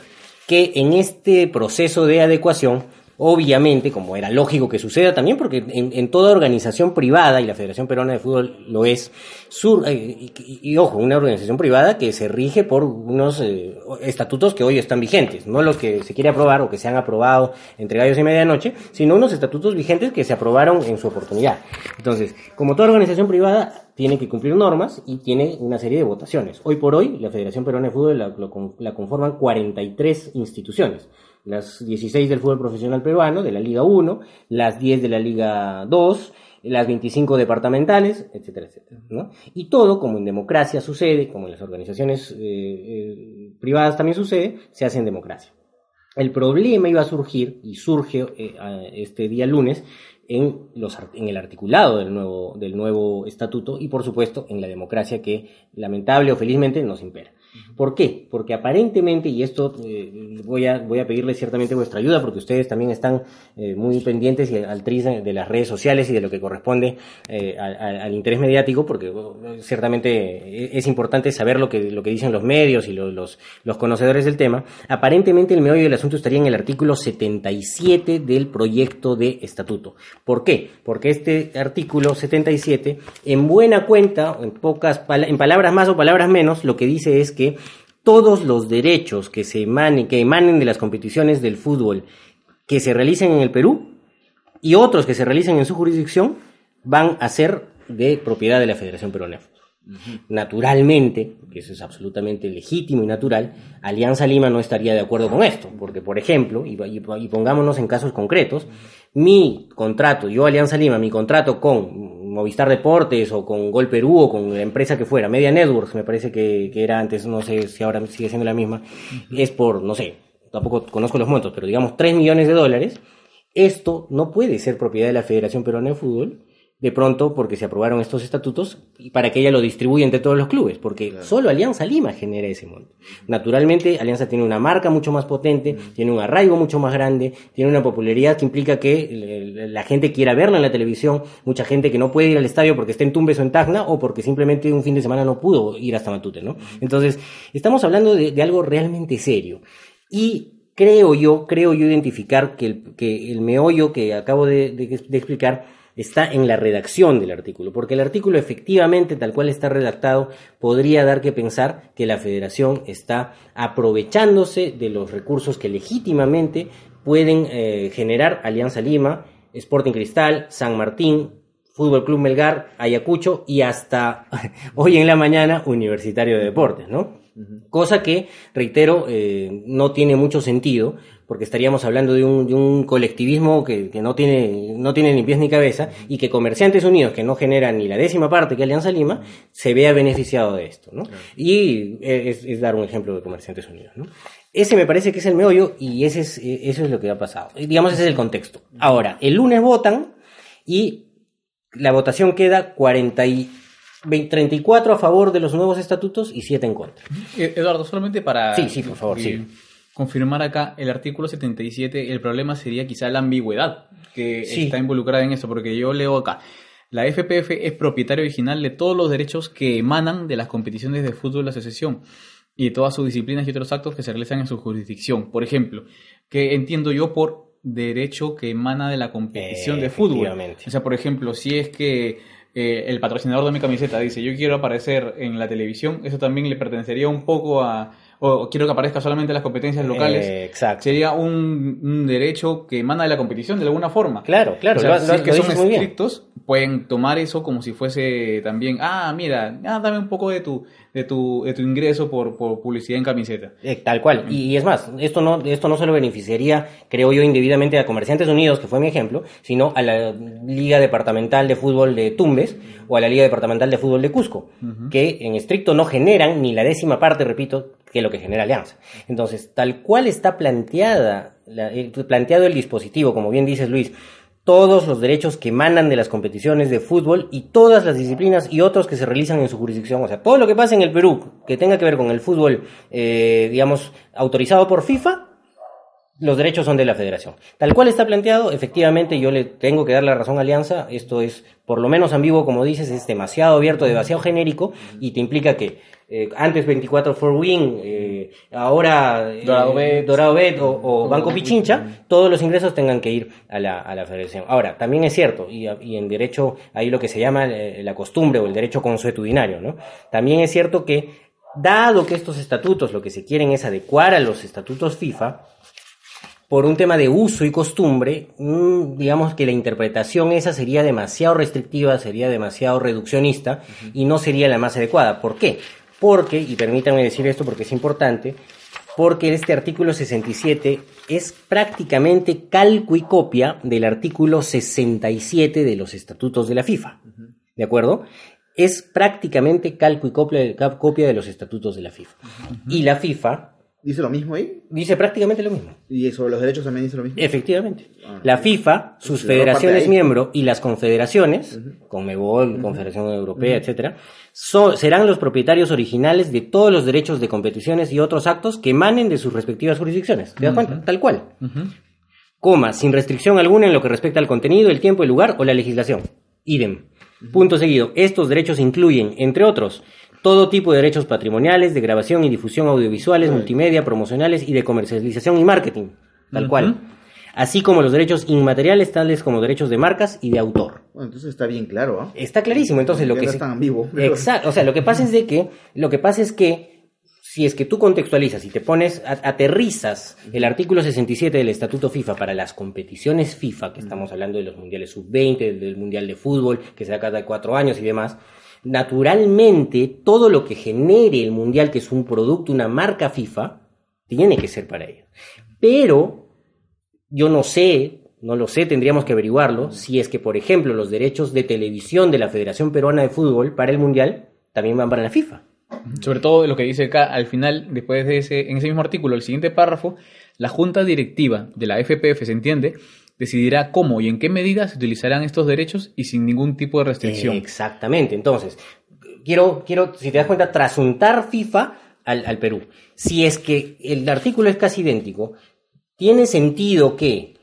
Que en este proceso de adecuación, obviamente, como era lógico que suceda también, porque en, toda organización privada, y la Federación Peruana de Fútbol lo es, sur, eh, y, ojo, una organización privada que se rige por unos eh, estatutos que hoy están vigentes, no los que se quiere aprobar o que se han aprobado entre gallos y medianoche, sino unos estatutos vigentes que se aprobaron en su oportunidad. Entonces, como toda organización privada, tiene que cumplir normas y tiene una serie de votaciones. Hoy por hoy, la Federación Peruana de Fútbol la, la conforman 43 instituciones. Las 16 del fútbol profesional peruano, de la Liga 1, las 10 de la Liga 2, las 25 departamentales, etcétera, etcétera. ¿no? Y todo, como en democracia sucede, como en las organizaciones eh, eh, privadas también sucede, se hace en democracia. El problema iba a surgir, y surge eh, este día lunes, en, los, en el articulado del nuevo, del nuevo estatuto y, por supuesto, en la democracia que, lamentable o felizmente, nos impera. ¿Por qué? Porque aparentemente, y esto eh, voy, a, voy a pedirle ciertamente vuestra ayuda, porque ustedes también están eh, muy pendientes y al de las redes sociales y de lo que corresponde eh, al, al- interés mediático, porque bueno, ciertamente es importante saber lo que, lo que dicen los medios y lo- los, los conocedores del tema. Aparentemente el meollo del asunto estaría en el artículo 77 del proyecto de estatuto. ¿Por qué? Porque este artículo 77, en buena cuenta, en pocas en palabras más o palabras menos, lo que dice es que todos los derechos que se emanen, que emanen de las competiciones del fútbol que se realicen en el Perú y otros que se realicen en su jurisdicción van a ser de propiedad de la Federación Peruana de Fútbol. Naturalmente, que eso es absolutamente legítimo y natural, Alianza Lima no estaría de acuerdo con esto, porque por ejemplo, y pongámonos en casos concretos, mi contrato, yo Alianza Lima, mi contrato con Movistar Deportes o con Gol Perú o con la empresa que fuera, Media Networks, me parece que, que era antes, no sé si ahora sigue siendo la misma, es por, no sé, tampoco conozco los montos, pero digamos 3 millones de dólares, esto no puede ser propiedad de la Federación Peruana de Fútbol, de pronto porque se aprobaron estos estatutos y para que ella lo distribuya entre todos los clubes, porque solo Alianza Lima genera ese monto. Naturalmente, Alianza tiene una marca mucho más potente, tiene un arraigo mucho más grande, tiene una popularidad que implica que la gente quiera verla en la televisión, mucha gente que no puede ir al estadio porque está en Tumbes o en Tacna o porque simplemente un fin de semana no pudo ir hasta Matute, ¿no? Entonces, estamos hablando de, de algo realmente serio. Y creo yo, creo yo identificar que el, que el meollo que acabo de, de- de explicar está en la redacción del artículo, porque el artículo efectivamente, tal cual está redactado, podría dar que pensar que la federación está aprovechándose de los recursos que legítimamente pueden eh, generar Alianza Lima, Sporting Cristal, San Martín, Fútbol Club Melgar, Ayacucho y hasta hoy en la mañana Universitario de Deportes, ¿no? Cosa que, reitero, eh, no tiene mucho sentido, porque estaríamos hablando de un, de un colectivismo que, que no, tiene, no tiene ni pies ni cabeza, y que Comerciantes Unidos, que no genera ni la décima parte que Alianza Lima, se vea beneficiado de esto, ¿no? Y es, es dar un ejemplo de Comerciantes Unidos, ¿no? Ese me parece que es el meollo, y ese es, eh, eso es lo que ha pasado. Digamos, ese es el contexto. Ahora, el lunes votan, y la votación queda 40 y 20 34 a favor de los nuevos estatutos y 7 en contra. Eh, Eduardo, solamente para Sí, sí, por favor, sí. Confirmar acá el artículo 77, el problema sería quizá la ambigüedad que Sí. está involucrada en eso, porque yo leo acá. La FPF es propietaria original de todos los derechos que emanan de las competiciones de fútbol de la asociación y de todas sus disciplinas y otros actos que se realizan en su jurisdicción. Por ejemplo, que entiendo yo por derecho que emana de la competición de fútbol. O sea, por ejemplo, si es que eh, el patrocinador de mi camiseta dice yo quiero aparecer en la televisión, eso también le pertenecería un poco a... o quiero que aparezca solamente en las competencias locales. Eh, exacto. Sería un, un derecho que emana de la competición de alguna forma. Claro, claro, O sea, lo- si lo- es que lo son estrictos, pueden tomar eso como si fuese también, ah, mira, ah, dame un poco de tu, de tu, de tu ingreso por, por publicidad en camiseta. Eh, tal cual. Y, y es más, esto no, esto no solo beneficiaría, creo yo, indebidamente a Comerciantes Unidos, que fue mi ejemplo, sino a la Liga Departamental de Fútbol de Tumbes o a la Liga Departamental de Fútbol de Cusco, que en estricto no generan ni la décima parte, repito, que lo que genera Alianza. Entonces, tal cual está planteada, la- el- planteado el dispositivo, como bien dices Luis, todos los derechos que emanan de las competiciones de fútbol y todas las disciplinas y otros que se realizan en su jurisdicción. O sea, todo lo que pasa en el Perú que tenga que ver con el fútbol, eh, digamos, autorizado por FIFA, los derechos son de la federación. Tal cual está planteado, efectivamente yo le tengo que dar la razón a Alianza, esto es por lo menos ambiguo, como dices, es demasiado abierto, demasiado genérico y te implica que eh, antes 24 for Win, eh, ahora eh, Dorado Bet. Dorado Bet o, o Banco Pichincha, todos los ingresos tengan que ir a la, a la federación. Ahora, también es cierto, y, y en derecho hay lo que se llama eh, la costumbre o el derecho consuetudinario, ¿no? También es cierto que, dado que estos estatutos lo que se quieren es adecuar a los estatutos FIFA, por un tema de uso y costumbre, mm, digamos que la interpretación esa sería demasiado restrictiva, sería demasiado reduccionista y no sería la más adecuada. ¿Por qué? Porque, y permítanme decir esto porque es importante, porque este artículo 67 es prácticamente calco y copia del artículo 67 de los estatutos de la FIFA. ¿De acuerdo? Es prácticamente calco y copia, copia de los estatutos de la FIFA. Y la FIFA ¿Dice lo mismo ahí? dice prácticamente lo mismo. ¿Y sobre los derechos también dice lo mismo? Efectivamente. Ah, La sí. FIFA, sus federaciones miembro y las confederaciones, Conmebol, Confederación Europea, etcétera, so- serán los propietarios originales de todos los derechos de competiciones y otros actos que emanen de sus respectivas jurisdicciones. ¿Te das cuenta? Tal cual. Coma, sin restricción alguna en lo que respecta al contenido, el tiempo, el lugar o la legislación. Idem. Punto seguido. Estos derechos incluyen, entre otros, todo tipo de derechos patrimoniales, de grabación y difusión audiovisuales, multimedia, promocionales y de comercialización y marketing. Tal cual. Así como los derechos inmateriales, tales como derechos de marcas y de autor. Bueno, entonces está bien claro, ¿ah? Está clarísimo, entonces lo Ya que se- es tan ambiguo. Exacto, o sea, lo que pasa es de que lo que pasa es que si es que tú contextualizas y te pones aterrizas el artículo 67 del Estatuto FIFA para las competiciones FIFA, que estamos hablando de los mundiales sub-20, del mundial de fútbol que se da cada cuatro años y demás, naturalmente todo lo que genere el mundial, que es un producto, una marca FIFA, tiene que ser para ello. Pero yo no sé, no lo sé, tendríamos que averiguarlo, si es que, por ejemplo, los derechos de televisión de la Federación Peruana de Fútbol para el Mundial también van para la FIFA. Sobre todo lo que dice acá al final, después de ese, en ese mismo artículo, el siguiente párrafo, la junta directiva de la FPF, se entiende, decidirá cómo y en qué medida se utilizarán estos derechos y sin ningún tipo de restricción. Exactamente. Entonces, quiero, quiero, si te das cuenta, trasuntar FIFA al, al Perú. Si es que el artículo es casi idéntico, tiene sentido que,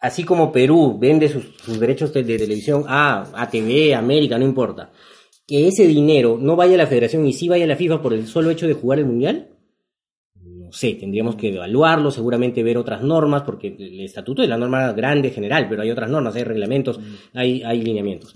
así como Perú vende sus, sus derechos de, televisión a ATV, América, no importa, que ese dinero no vaya a la federación y sí vaya a la FIFA por el solo hecho de jugar el mundial? No sé, tendríamos que evaluarlo, seguramente ver otras normas, porque el estatuto es la norma grande general, pero hay otras normas, hay reglamentos, hay, hay lineamientos.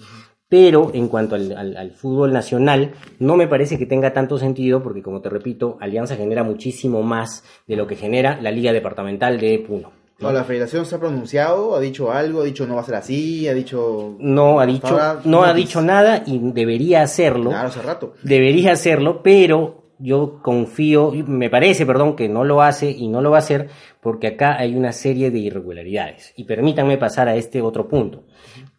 Pero en cuanto al, al- al fútbol nacional, no me parece que tenga tanto sentido, porque como te repito, Alianza genera muchísimo más de lo que genera la Liga Departamental de Puno. No, la federación se ha pronunciado, ha dicho algo, ha dicho no va a ser así, ha dicho... No ha dicho, no ha dicho nada y debería hacerlo. Claro, hace rato. debería hacerlo, pero yo confío, me parece, perdón, que no lo hace y no lo va a hacer porque acá hay una serie de irregularidades. Y permítanme pasar a este otro punto.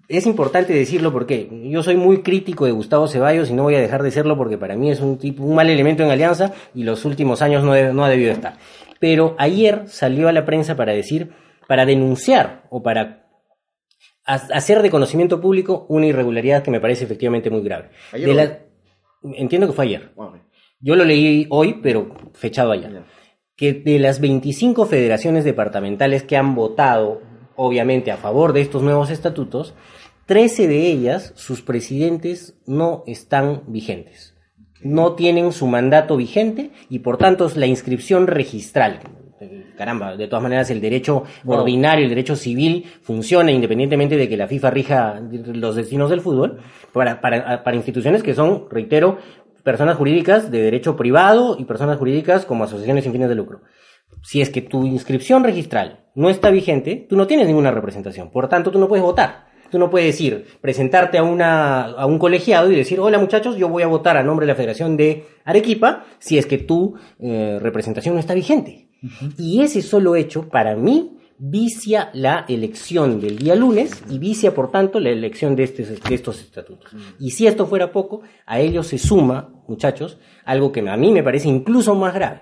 Es importante decirlo porque yo soy muy crítico de Gustavo Ceballos y no voy a dejar de serlo porque para mí es un tipo, un mal elemento en Alianza y los últimos años no, de- no ha debido estar. Pero ayer salió a la prensa para decir, para denunciar o para ha- hacer de conocimiento público una irregularidad que me parece efectivamente muy grave. ¿Ayer De o la- entiendo que fue ayer. Bueno, Yo lo leí hoy, pero fechado ya. Que de las 25 federaciones departamentales que han votado, obviamente, a favor de estos nuevos estatutos, 13 de ellas, sus presidentes no están vigentes. No tienen su mandato vigente y por tanto la inscripción registral. Caramba, de todas maneras el derecho Wow. ordinario, el derecho civil funciona independientemente de que la FIFA rija los destinos del fútbol para, para, para instituciones que son, reitero, personas jurídicas de derecho privado y personas jurídicas como asociaciones sin fines de lucro. Si es que tu inscripción registral no está vigente, tú no tienes ninguna representación. Por tanto, tú no puedes votar. Tú no puedes ir, presentarte a, una, a un colegiado y decir, hola muchachos, yo voy a votar a nombre de la Federación de Arequipa si es que tu eh, representación no está vigente. Y ese solo hecho, para mí, vicia la elección del día lunes y vicia, por tanto, la elección de, este- de estos estatutos. Y si esto fuera poco, a ello se suma, muchachos, algo que a mí me parece incluso más grave.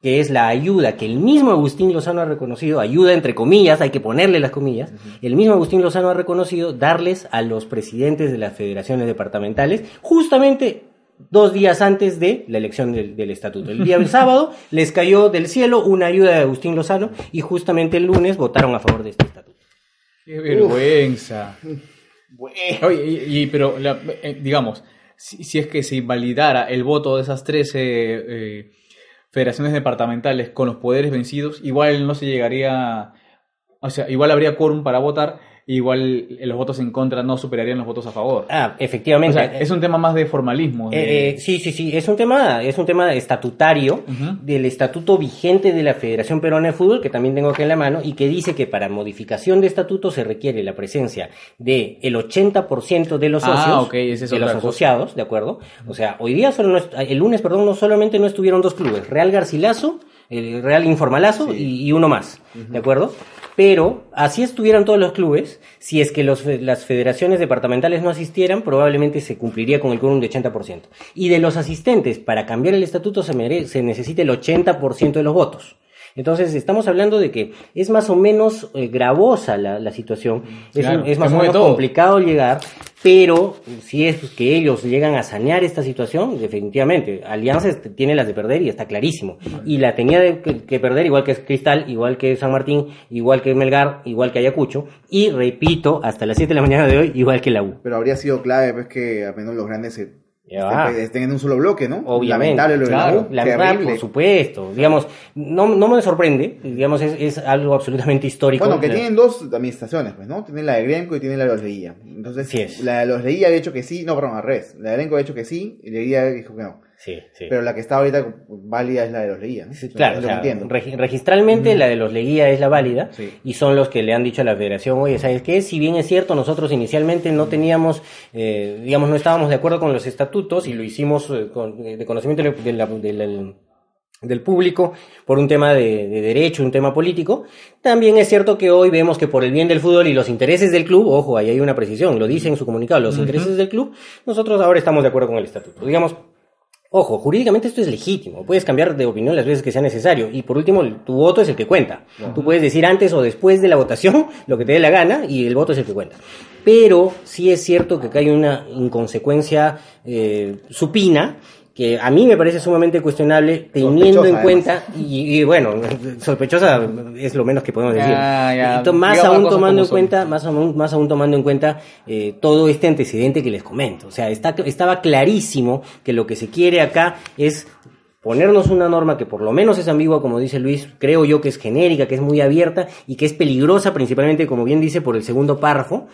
que es la ayuda que el mismo Agustín Lozano ha reconocido, ayuda entre comillas, hay que ponerle las comillas, el mismo Agustín Lozano ha reconocido darles a los presidentes de las federaciones departamentales justamente dos días antes de la elección del, del estatuto. El día del sábado les cayó del cielo una ayuda de Agustín Lozano y justamente el lunes votaron a favor de este estatuto. Qué vergüenza. Oye, y, y- pero la- eh, digamos, si, si es que se invalidara el voto de esas 13 eh, federaciones departamentales con los poderes vencidos, igual no se llegaría, o sea, igual habría quórum para votar, igual los votos en contra no superarían los votos a favor. Ah, O efectivamente. sea, es un tema más de formalismo. Eh, de- eh, sí, sí, sí, es un tema, es un tema estatutario del estatuto vigente de la Federación Peruana de Fútbol, que también tengo aquí en la mano, y que dice que para modificación de estatuto se requiere la presencia de el 80% de los Ah, socios, ok, esa es de los asociados, ¿de acuerdo? O sea, hoy día solo no est- el lunes, perdón, no solamente no estuvieron dos clubes, Real Garcilaso, el Real Informalazo y, y uno más, ¿de acuerdo? Pero así estuvieran todos los clubes, si es que las federaciones departamentales no asistieran, probablemente se cumpliría con el quórum de 80%. Y de los asistentes, para cambiar el estatuto se, se necesita el 80% de los votos. Entonces, estamos hablando de que es más o menos eh, gravosa la, la situación, es, Claro, un- es más o menos todo. complicado llegar, pero si es que ellos llegan a sanear esta situación, definitivamente, Alianza est- tiene las de perder y está clarísimo. Y la tenía de que, que perder igual que Cristal, igual que San Martín, igual que Melgar, igual que Ayacucho, y repito, hasta las 7 de la mañana de hoy, igual que la U. Pero habría sido clave pues, que al menos los grandes se. Estén, estén en un solo bloque, ¿no? Obviamente, Lamentable lo de la claro, U, la por supuesto. Digamos, no, no me sorprende, digamos, es, es algo absolutamente histórico. Bueno, que tienen dos administraciones, pues, ¿no? Tienen la de Grenco y tienen la de los Leguía. Entonces, Así es. la de los Leguía ha dicho que sí, no, perdón, al revés. La de Grenco ha dicho que sí y Leguía dijo que no. Sí, sí. Pero la que está ahorita válida es la de los Leguía, ¿no? Sí, claro, o sea, entiendo. regi- registralmente la de los Leguía es la válida Sí. y son los que le han dicho a la federación, oye, ¿sabes qué? Si bien es cierto, nosotros inicialmente no teníamos, eh, digamos, no estábamos de acuerdo con los estatutos y lo hicimos eh, con- eh, de conocimiento de la- de la- del- del público por un tema de, de derecho, un tema político. También es cierto que hoy vemos que por el bien del fútbol y los intereses del club, ojo, ahí hay una precisión, lo dice en su comunicado, los intereses del club, nosotros ahora estamos de acuerdo con el estatuto. Digamos, Ojo, jurídicamente esto es legítimo. Puedes cambiar de opinión las veces que sea necesario. Y por último, tu voto es el que cuenta. Tú puedes decir antes o después de la votación lo que te dé la gana y el voto es el que cuenta. Pero sí es cierto que acá hay una inconsecuencia eh, supina que a mí me parece sumamente cuestionable teniendo en cuenta, y, y bueno, sospechosa es lo menos que podemos decir. Ya, ya, Y to- más aún tomando en cuenta, más aún, más aún tomando en cuenta eh, todo este antecedente que les comento. O sea, está, estaba clarísimo que lo que se quiere acá es ponernos una norma que por lo menos es ambigua, como dice Luis, creo yo que es genérica, que es muy abierta y que es peligrosa principalmente, como bien dice, por el segundo párrafo.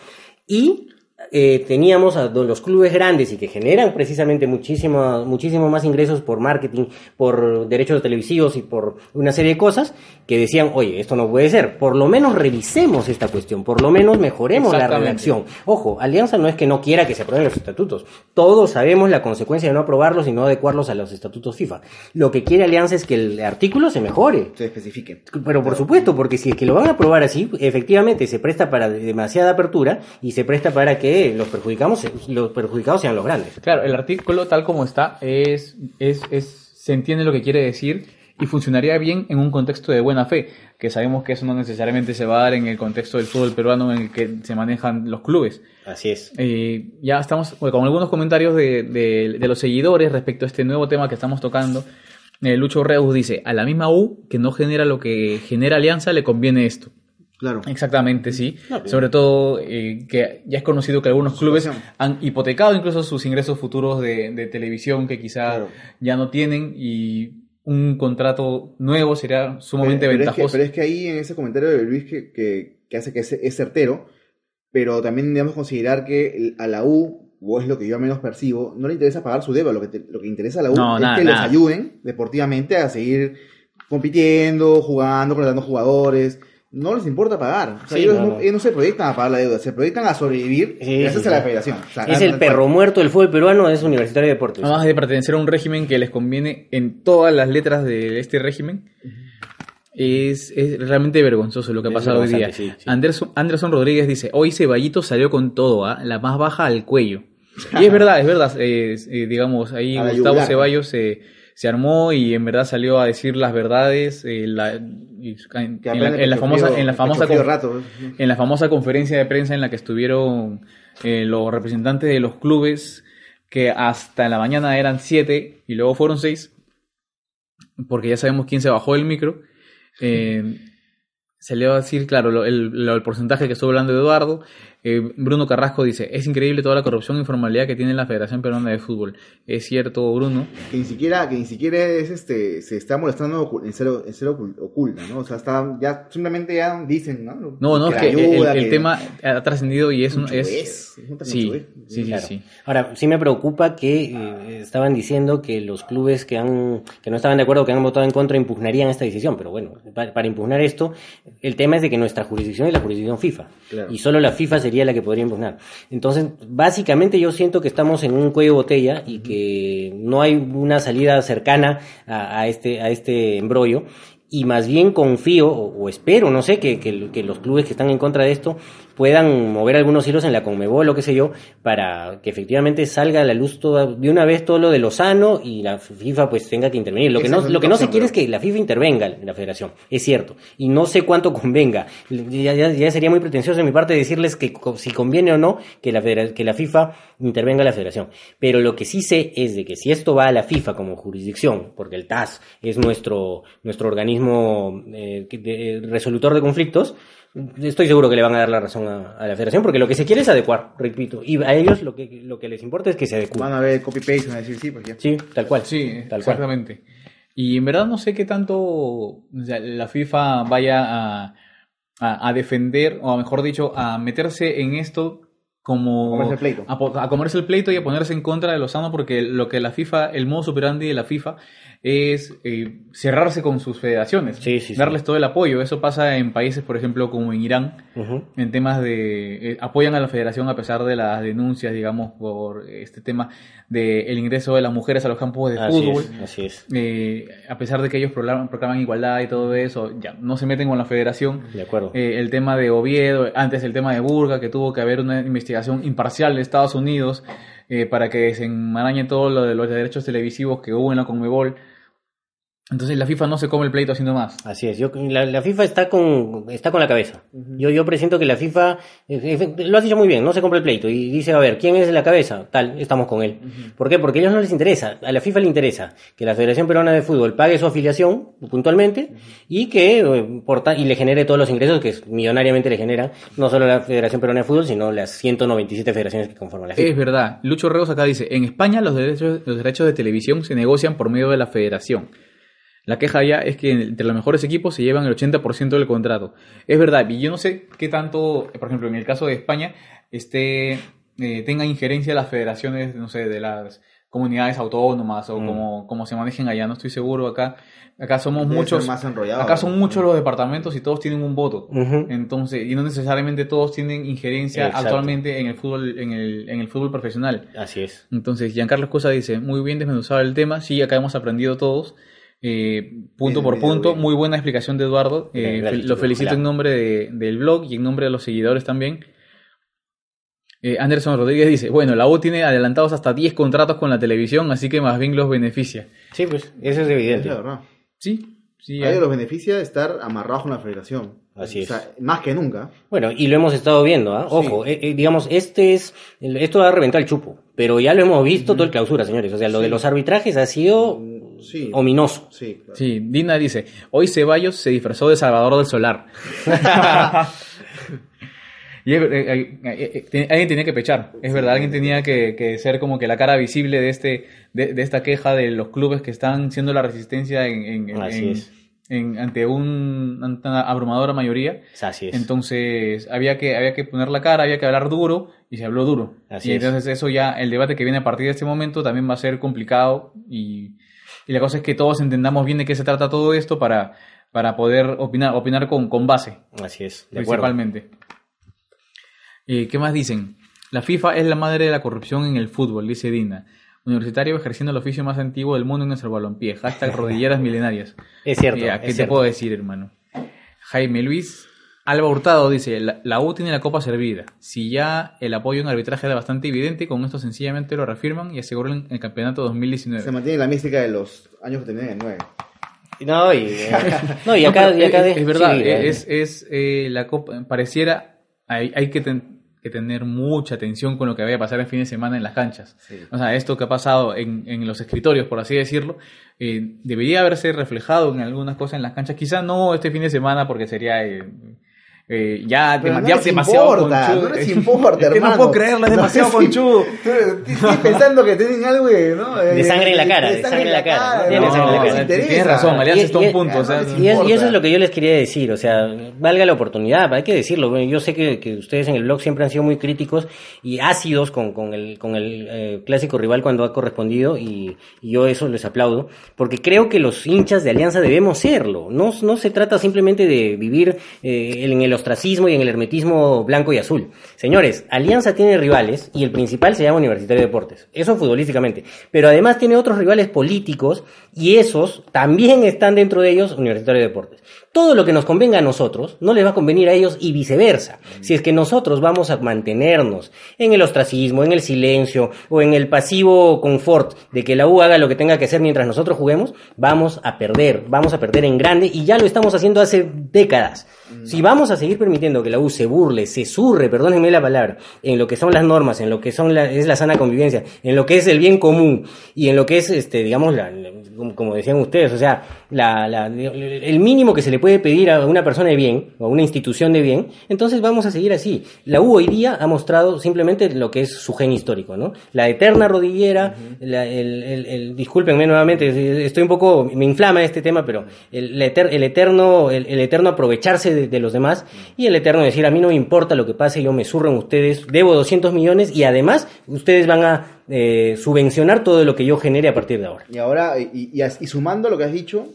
Y eh, teníamos a los clubes grandes y que generan precisamente muchísimo, muchísimo más ingresos por marketing, por derechos televisivos y por una serie de cosas que decían, oye, esto no puede ser, por lo menos revisemos esta cuestión, por lo menos mejoremos la redacción. Ojo, Alianza no es que no quiera que se aprueben los estatutos, todos sabemos la consecuencia de no aprobarlos y no adecuarlos a los estatutos FIFA. Lo que quiere Alianza es que el artículo se mejore. Se especifique. Pero por supuesto, porque si es que lo van a aprobar así, efectivamente se presta para demasiada apertura y se presta para que los perjudicamos, los perjudicados sean los grandes. Claro, el artículo tal como está es, es, es, se entiende lo que quiere decir y funcionaría bien en un contexto de buena fe, que sabemos que eso no necesariamente se va a dar en el contexto del fútbol peruano en el que se manejan los clubes. Así es. Eh, ya estamos con algunos comentarios de, de- de los seguidores respecto a este nuevo tema que estamos tocando. Eh, Lucho Reus dice, a la misma U que no genera lo que genera Alianza le conviene esto. Claro. Exactamente, sí. Pero- Sobre todo eh, que ya es conocido que algunos clubes han hipotecado incluso sus ingresos futuros de, de televisión que quizá Claro. ya no tienen y un contrato nuevo sería sumamente pero, pero es que, ventajoso. pero es que ahí en ese comentario de Luis que, que, que hace que es, es certero, pero también debemos considerar que a la U, o es lo que yo al menos percibo, no le interesa pagar su deuda, lo que, te- lo que interesa a la U No, es nada, que nada. los ayuden deportivamente a seguir compitiendo, jugando, contratando jugadores. No les importa pagar. O sea, Sí, ellos, no, ellos no se proyectan a pagar la deuda, se proyectan a sobrevivir Sí, gracias sí, a la federación. O sea, Es el perro muerto del fútbol peruano, es Universitario de Deportes. Además de pertenecer a un régimen que les conviene en todas las letras de este régimen, es, es realmente vergonzoso lo que ha Es pasado hoy día. vergonzante, sí, sí. Anderson, Anderson Rodríguez dice, hoy Ceballito salió con todo, ¿ah? la más baja al cuello. Y es verdad, es verdad, eh, eh, digamos, ahí A Gustavo. Ceballos se, se armó y en verdad salió a decir las verdades eh, la- en, la, en famosa en la famosa con- rato. en la famosa conferencia de prensa en la que estuvieron eh, los representantes de los clubes que hasta la mañana eran siete y luego fueron seis porque ya sabemos quién se bajó el micro se le va a decir, claro, lo- el, lo- el porcentaje que estuvo hablando Eduardo. Eh, Bruno Carrasco dice, es increíble toda la corrupción e informalidad que tiene la Federación Peruana de Fútbol. Es cierto, Bruno. Que ni siquiera, que ni siquiera es este, se está molestando en ser, en ser ocul- oculta, ¿no? O sea, está, ya simplemente ya dicen, ¿no? No, no, es que el- ayuda, el, el que- tema ha trascendido y es un... Es, sí, sí, sí, Claro. sí. Ahora, sí me preocupa que eh, estaban diciendo que los clubes que han que no estaban de acuerdo, que han votado en contra, impugnarían esta decisión. Pero bueno, para, para impugnar esto, el tema es de que nuestra jurisdicción es la jurisdicción FIFA. Claro. Y solo la FIFA sería la que podría impugnar. Entonces, básicamente yo siento que estamos en un cuello de botella y que no hay una salida cercana a, a este, a este embrollo. Y más bien confío, o, o espero, no sé, que, que- que los clubes que están en contra de esto puedan mover algunos hilos en la Conmebol o qué sé yo, para que efectivamente salga a la luz toda, de una vez todo lo de Lozano y la FIFA pues tenga que intervenir. Lo que no, lo que no se quiere es que la FIFA intervenga en la federación, es cierto, y no sé cuánto convenga. Ya, ya- ya sería muy pretencioso de mi parte decirles que si conviene o no que la, federa- que la FIFA intervenga en la federación. Pero lo que sí sé es de que si esto va a la FIFA como jurisdicción, porque el TAS es nuestro, nuestro organismo eh, de- resolutor de conflictos, estoy seguro que le van a dar la razón a, a la federación, porque lo que se quiere es adecuar, repito, y a ellos lo que, lo que les importa es que se adecúen. Van a ver copy-paste y van a decir, sí, pues ya. Sí, tal cual. Sí, tal cual. exactamente. Y en verdad no sé qué tanto o sea, la FIFA vaya a, a, a defender, o mejor dicho, a meterse en esto como... A comerse el pleito. A, po- a comerse el pleito y a ponerse en contra de Lozano porque lo que la FIFA, el modo superandi de la FIFA es eh, cerrarse con sus federaciones, Sí, sí, sí. darles todo el apoyo. Eso pasa en países, por ejemplo, como en Irán, en temas de eh, apoyan a la federación a pesar de las denuncias, digamos, por este tema de el ingreso de las mujeres a los campos de Así fútbol. es, así es. Eh, a pesar de que ellos proclaman, proclaman igualdad y todo eso, ya no se meten con la federación. De acuerdo. Eh, el tema de Oviedo, antes el tema de Burga, que tuvo que haber una investigación imparcial de Estados Unidos eh, para que se enmarañe todo lo de los derechos televisivos que hubo en la Conmebol. Entonces la FIFA no se come el pleito haciendo más. Así es, yo, la, la FIFA está con, está con la cabeza. Yo, yo presiento que la FIFA, eh, eh, lo has dicho muy bien, no se compra el pleito y dice, a ver, ¿quién es la cabeza? Tal, estamos con él. ¿Por qué? Porque a ellos no les interesa, a la FIFA le interesa que la Federación Peruana de Fútbol pague su afiliación puntualmente y que eh, por y le genere todos los ingresos que millonariamente le genera no solo la Federación Peruana de Fútbol, sino las 197 federaciones que conforman la FIFA. Es verdad. Lucho Reos acá dice, en España los derechos, los derechos de televisión se negocian por medio de la federación. La queja ya es que entre los mejores equipos se llevan el 80% del contrato. Es verdad, y yo no sé qué tanto, por ejemplo, en el caso de España, este, eh, tenga injerencia las federaciones, no sé, de las comunidades autónomas o Mm. como, como se manejen allá, no estoy seguro acá. Acá somos Debe muchos, más acá son muchos los departamentos y todos tienen un voto. Entonces, y no necesariamente todos tienen injerencia Exacto. actualmente en el fútbol, en el, en el fútbol profesional. Así es. Entonces, Giancarlo Cosa dice, muy bien desmenuzado el tema, sí, acá hemos aprendido todos, eh, punto por punto, bien. muy buena explicación de Eduardo, eh, Bien, gracias, fel- lo felicito en nombre de- del blog y en nombre de los seguidores también. Eh, Anderson Rodríguez dice, bueno, la U tiene adelantados hasta 10 contratos con la televisión, así que más bien los beneficia. Sí, pues, eso es Es evidente. verdad. Sí, sí. A ellos los beneficia estar amarrados con la federación. Así O sea, más que nunca. Bueno, y lo hemos estado viendo, ¿ah? Ojo, eh, eh, digamos, este es, esto va a reventar el chupo, pero ya lo hemos visto todo el clausura, señores. O sea, lo de los arbitrajes ha sido Sí. ominoso. Sí, claro. Sí, Dina dice, hoy Ceballos se disfrazó de Salvador del Solar. y es eh, eh, eh, eh, te- alguien tenía que pechar, es verdad, alguien tenía que, que ser como que la cara visible de este de, de esta queja de los clubes que están siendo la resistencia en, en- en- Así en- es. en- ante un, ante una abrumadora mayoría. Así es. Entonces había que, había que poner la cara, había que hablar duro y se habló duro. Así y es. entonces eso ya, el debate que viene a partir de este momento también va a ser complicado y, y la cosa es que todos entendamos bien de qué se trata todo esto para, para poder opinar, opinar con, con base, Así es, de principalmente. Eh, ¿Qué más dicen? La FIFA es la madre de la corrupción en el fútbol, dice Dina. Universitario ejerciendo el oficio más antiguo del mundo en nuestro balompié. Hashtag rodilleras milenarias. Es cierto. Eh, ¿a ¿Qué es te cierto. puedo decir, hermano? Jaime Luis Alba Hurtado dice, la, la U tiene la copa servida. Si ya el apoyo en arbitraje era bastante evidente, con esto sencillamente lo reafirman y aseguran el campeonato 2019. Se mantiene la mística de los años que terminan en 9. No, y, eh, no, y No, acá, pero y acá es, es verdad, sí, eh, es, es eh, la copa, pareciera, hay, hay que, ten- que tener mucha atención con lo que vaya a pasar el fin de semana en las canchas. O sea, esto que ha pasado en, en los escritorios, por así decirlo, eh, debería haberse reflejado en algunas cosas en las canchas. Quizá no este fin de semana porque sería eh, eh, ya, Pero no ya les demasiado importa, conchudo. no les importa, Es que no hermano. puedo creerlo, es No demasiado im- conchudo. Estoy pensando que tienen algo de, ¿no? De sangre en la cara, de sangre en la cara, no tiene no, sangre en la les cara. interesa. Tienes razón, Alianza Y- está un punto. o sea, además, Y, es- y importa. eso es lo que yo les quería decir, o sea, valga la oportunidad, hay que decirlo. Bueno, Yo sé que, que ustedes en el blog siempre han sido muy críticos y ácidos con, con el, con el eh, clásico rival cuando ha correspondido y, y yo eso les aplaudo, porque creo que los hinchas de Alianza debemos serlo. No, no se trata simplemente de vivir eh, en el ostracismo y en el hermetismo blanco y azul. Señores, Alianza tiene rivales y el principal se llama Universitario de Deportes, eso futbolísticamente, pero además tiene otros rivales políticos y esos también están dentro de ellos Universitario de Deportes. Todo lo que nos convenga a nosotros no les va a convenir a ellos y viceversa. Si es que nosotros vamos a mantenernos en el ostracismo, en el silencio o en el pasivo confort de que la U haga lo que tenga que hacer mientras nosotros juguemos, vamos a perder, vamos a perder en grande y ya lo estamos haciendo hace décadas. Si vamos a seguir permitiendo que la U se burle, se surre, perdónenme la palabra, en lo que son las normas, en lo que son la, es la sana convivencia, en lo que es el bien común y en lo que es, este, digamos, la, la- como, como decían ustedes, o sea, la, la- el mínimo que se le puede pedir a una persona de bien o a una institución de bien, entonces vamos a seguir así. La U hoy día ha mostrado simplemente lo que es su gen histórico, ¿no? La eterna rodillera, la- el, el- el- discúlpenme nuevamente, estoy un poco, me inflama este tema, pero el, eter- el eterno, el, eterno aprovecharse de, de los demás y el eterno decir, a mí no me importa lo que pase, yo me surro en ustedes, debo 200 millones y además ustedes van a eh, subvencionar todo lo que yo genere a partir de ahora. Y ahora, y, y y sumando lo que has dicho,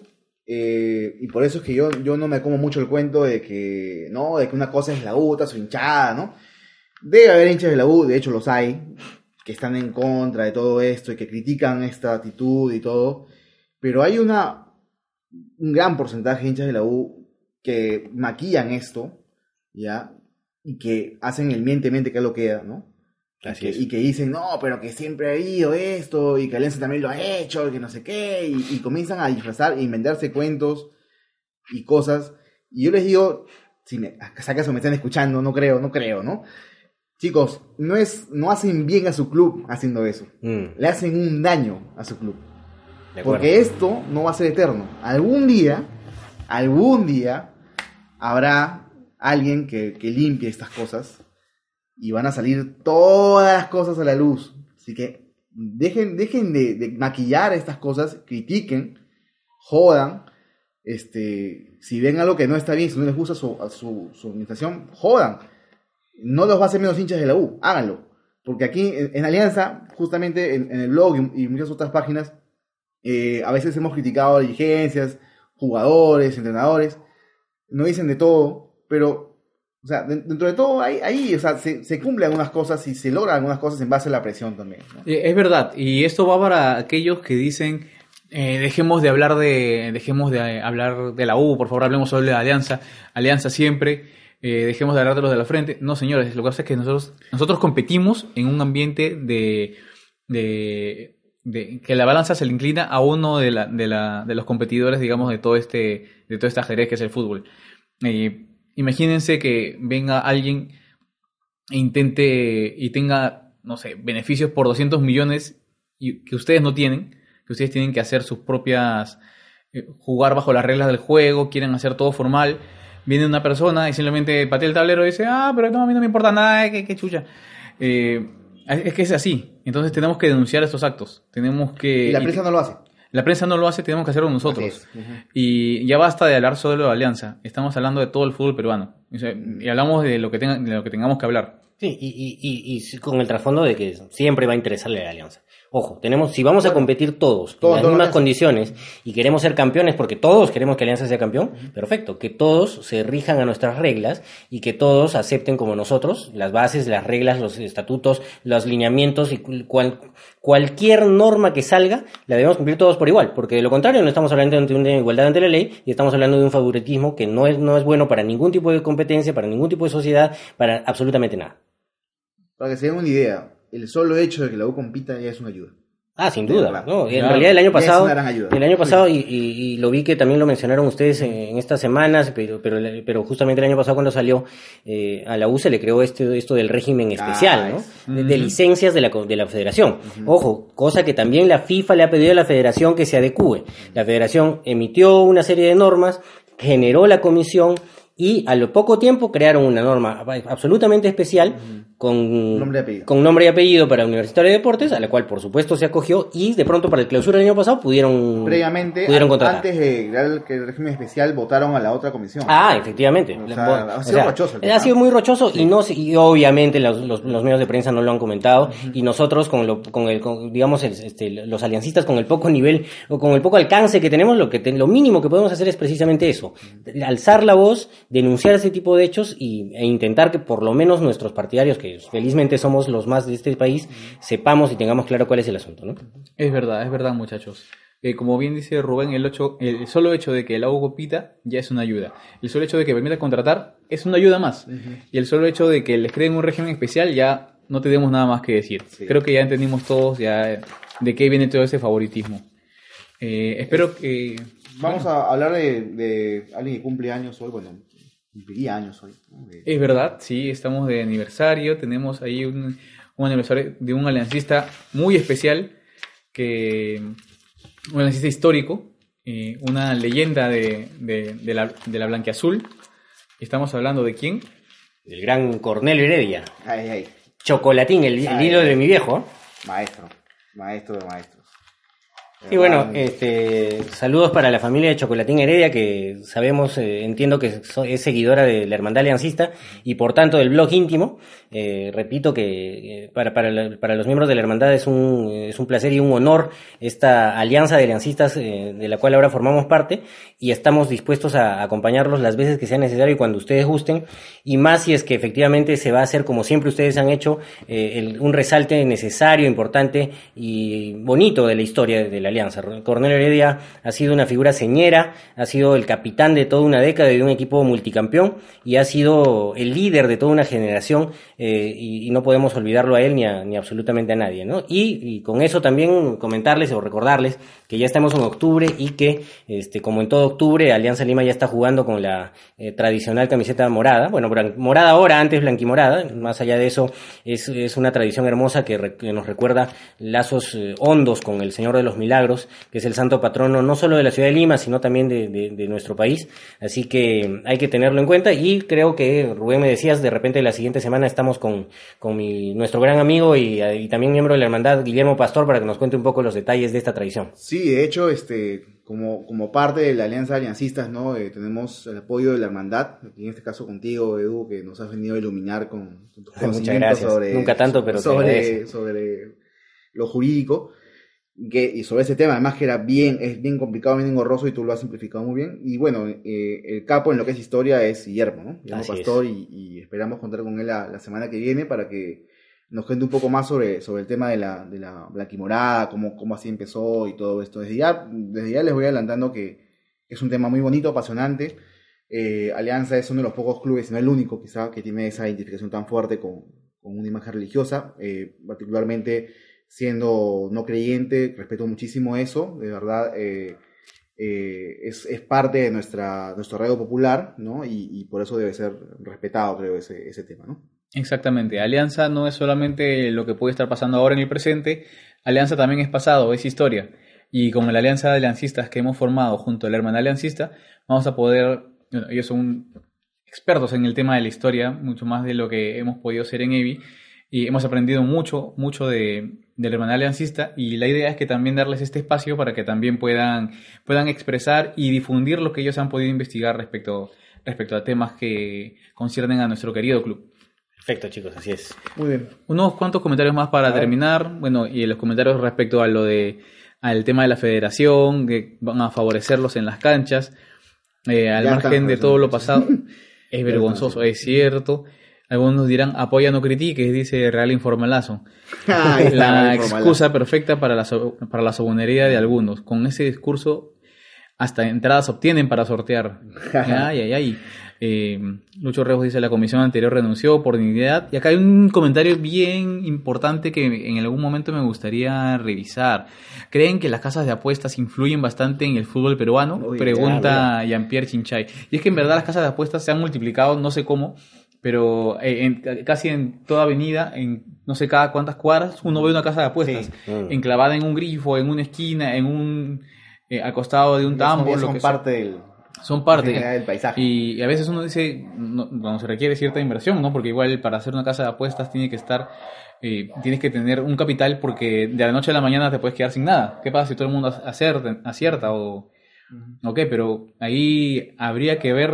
eh, y por eso es que yo, yo no me como mucho el cuento de que, no, de que una cosa es la U, otra su hinchada, ¿no? Debe haber hinchas de la U, de hecho los hay, que están en contra de todo esto y que critican esta actitud y todo, pero hay una, un gran porcentaje de hinchas de la U que maquillan esto, ¿ya? Y que hacen el miente, miente que lo queda, ¿no? Así que- es. Y que dicen, no, pero que siempre ha habido esto, y que Alianza también lo ha hecho, y que no sé qué, y, y comienzan a disfrazar e inventarse cuentos y cosas. Y yo les digo, si me, si acaso me están escuchando, no creo, no creo, ¿no? Chicos, no, es, no hacen bien a su club haciendo eso. Mm, Le hacen un daño a su club. Porque esto no va a ser eterno. Algún día, algún día, habrá alguien que, que limpie estas cosas y van a salir todas las cosas a la luz. Así que dejen, de, maquillar estas cosas, critiquen, jodan. Este, si ven algo que no está bien, si no les gusta su, su, su administración, jodan. No los va a hacer menos hinchas de la U, háganlo. Porque aquí en, Alianza, justamente en, el blog y, y muchas otras páginas, eh, a veces hemos criticado dirigencias, jugadores, entrenadores, no dicen de todo, pero, o sea, de- dentro de todo, ahí, ahí o sea, se, se cumplen algunas cosas y se logran algunas cosas en base a la presión también. Eh, Es verdad, y esto va para aquellos que dicen eh, dejemos de hablar de dejemos de eh, hablar de la U, por favor hablemos solo de Alianza, Alianza siempre, dejemos de hablar de los de la frente. No, señores, lo que pasa es que nosotros nosotros competimos en un ambiente de, de, de- que la balanza se le inclina a uno de, la, de, la, de los competidores, digamos, de todo este de todo este ajedrez que es el fútbol. Imagínense que venga alguien e intente y tenga, no sé, beneficios por 200 millones y que ustedes no tienen, que ustedes tienen que hacer sus propias, eh, jugar bajo las reglas del juego, quieren hacer todo formal. Viene una persona y simplemente patea el tablero y dice, ah, pero no, a mí no me importa nada, qué, qué chucha. Eh, es que es así. Entonces tenemos que denunciar estos actos. Tenemos que... Y la prensa no lo hace. La prensa no lo hace, tenemos que hacerlo nosotros. Y ya basta de hablar solo de Alianza. Estamos hablando de todo el fútbol peruano. O sea, Y hablamos de lo que, tenga- de lo que tengamos que hablar. Sí, y, y, y, y con el trasfondo de que siempre va a interesarle a la alianza. Ojo, tenemos, si vamos a competir todos Todos, en las mismas condiciones y queremos ser campeones, porque todos queremos que Alianza sea campeón, perfecto, que todos se rijan a nuestras reglas y que todos acepten como nosotros las bases, las reglas, los estatutos, los lineamientos y cual- cualquier norma que salga la debemos cumplir todos por igual, porque de lo contrario no estamos hablando de una igualdad ante la ley y estamos hablando de un favoritismo que no es, no es bueno para ningún tipo de competencia, para ningún tipo de sociedad, para absolutamente nada. Para que se den una idea, el solo hecho de que la U compita ya es una ayuda. Ah, sin duda. claro. ¿no? En Claro. realidad el año pasado, el año pasado y, y- y lo vi que también lo mencionaron ustedes en, en estas semanas, pero, pero, pero justamente el año pasado cuando salió eh, a la U se le creó este, esto del régimen especial, ¿no? es. De, de licencias de la, de la federación. Ojo, cosa que también la FIFA le ha pedido a la federación que se adecue. La federación emitió una serie de normas, generó la comisión y a lo poco tiempo crearon una norma absolutamente especial con Nombre y apellido. con nombre y apellido para Universitario de Deportes, a la cual por supuesto se acogió y de pronto para el clausura del año pasado pudieron Previamente, pudieron contratar. antes de crear el, que el régimen especial, votaron a la otra comisión. Ah, efectivamente. O sea, ha sido rochoso el Ha tema. sido muy rochoso y no y obviamente los, los- los medios de prensa no lo han comentado y nosotros con lo con el con, digamos el- este, los aliancistas con el poco nivel o con el poco alcance que tenemos lo que te- lo mínimo que podemos hacer es precisamente eso, alzar la voz, denunciar ese tipo de hechos y, e intentar que por lo menos nuestros partidarios que felizmente somos los más de este país sepamos y tengamos claro cuál es el asunto, ¿no? Es verdad, es verdad, muchachos. Eh, como bien dice Rubén, el, ocho, el solo hecho de que el AU compita ya es una ayuda. El solo hecho de que permita contratar es una ayuda más. Y el solo hecho de que les creen un régimen especial ya no tenemos nada más que decir. Sí. Creo que ya entendimos todos ya de qué viene todo ese favoritismo. Eh, espero que... Vamos a hablar de, de alguien que cumple años hoy, bueno, cumpliría años hoy. ¿no? De- Es verdad, sí, estamos de aniversario, tenemos ahí un, un aniversario de un aliancista muy especial, que un aliancista histórico, eh, una leyenda de, de, de la, de la blanquiazul. Estamos hablando de quién? El gran Cornelio Heredia, Ay, ay, chocolatín, el, el Ay. hilo de mi viejo. maestro, maestro de maestros. Y bueno, este, saludos para la familia de Chocolatín Heredia, que sabemos, eh, entiendo que es seguidora de la Hermandad Aliancista y por tanto del blog íntimo. Eh, repito que eh, para, para, para los miembros de la Hermandad es un, es un placer y un honor esta alianza de aliancistas de la cual ahora formamos parte y estamos dispuestos a acompañarlos las veces que sea necesario y cuando ustedes gusten y más si es que efectivamente se va a hacer como siempre ustedes han hecho un resalte necesario, importante y bonito de la historia de la alianza. Cornelio Heredia ha sido una figura señera, ha sido el capitán de toda una década de un equipo multicampeón y ha sido el líder de toda una generación eh, y, no podemos olvidarlo a él ni, a, ni absolutamente a nadie. ¿no? Y, con eso también comentarles o recordarles que ya estamos en octubre y que este, como en todo octubre Alianza Lima ya está jugando con la eh, tradicional camiseta morada, bueno, morada ahora, antes blanquimorada, más allá de eso es, una tradición hermosa que nos recuerda lazos eh, hondos con el Señor de los Milagros, que es el santo patrono no solo de la ciudad de Lima, sino también de, de- de nuestro país, así que hay que tenerlo en cuenta y creo que Rubén me decías, de repente la siguiente semana estamos con, con mi, nuestro gran amigo y, y también miembro de la hermandad, Guillermo Pastor, para que nos cuente un poco los detalles de esta tradición. Sí, de hecho, este, como, como parte de la Alianza de Aliancistas, ¿no? Eh, tenemos el apoyo de la hermandad, en este caso contigo, Edu, que nos has venido a iluminar con, con tus conocimientos sobre, Nunca tanto, pero sobre, sobre lo jurídico. Que, y sobre ese tema, además que era bien, es bien complicado, bien engorroso y tú lo has simplificado muy bien. Y bueno, eh, el capo en lo que es historia es Guillermo, ¿no? Guillermo Así es. Pastor y, y esperamos contar con él la, la semana que viene para que nos cuente un poco más sobre, sobre el tema de la, de la blanquimorada, cómo, cómo así empezó y todo esto. Desde ya, desde ya les voy adelantando que es un tema muy bonito, apasionante. Eh, Alianza es uno de los pocos clubes, no el único quizá, que tiene esa identificación tan fuerte con, con una imagen religiosa, eh, particularmente siendo no creyente, respeto muchísimo eso, de verdad. eh, eh, es, es parte de nuestra, nuestro arraigo popular, ¿no? Y, y por eso debe ser respetado, creo, ese, ese tema, ¿no? Exactamente, Alianza no es solamente lo que puede estar pasando ahora en el presente, Alianza también es pasado, es historia. Y con la alianza de aliancistas que hemos formado junto a la hermana aliancista, vamos a poder, bueno, ellos son expertos en el tema de la historia, mucho más de lo que hemos podido ser en EVI, y hemos aprendido mucho, mucho de, de la hermana aliancista, y la idea es que también darles este espacio para que también puedan, puedan expresar y difundir lo que ellos han podido investigar respecto, respecto a temas que conciernen a nuestro querido club. Perfecto, chicos, así es. Muy bien. Unos cuantos comentarios más para terminar. Bueno, y los comentarios respecto a lo de al tema de la federación, que van a favorecerlos en las canchas, eh, al Ya margen de todo lo pasado. es vergonzoso, es cierto. Algunos dirán, apoya, no critiques, dice Real Informalazo. La excusa perfecta para la, so- para la sobonería de algunos. Con ese discurso, hasta entradas obtienen para sortear. ay, ay, ay. Eh, Lucho Rejos dice, la comisión anterior renunció por dignidad. Y acá hay un comentario bien importante que en algún momento me gustaría revisar. ¿Creen que las casas de apuestas influyen bastante en el fútbol peruano? Uy, Pregunta Jean-Pierre Chinchay. Y es que en verdad las casas de apuestas se han multiplicado, no sé cómo, pero eh, en- casi en toda avenida, en no sé cada cuántas cuadras, uno ve una casa de apuestas Sí. Enclavada en un grifo, en una esquina, en un eh, al costado de un son- tambo, son que sea. parte del, son parte. del paisaje. Y, y a veces uno dice, no, no se requiere cierta inversión, ¿no? Porque igual para hacer una casa de apuestas tiene que estar, eh, tienes que tener un capital porque de la noche a la mañana te puedes quedar sin nada. ¿Qué pasa si todo el mundo acierta, acierta o, ok, pero ahí habría que ver,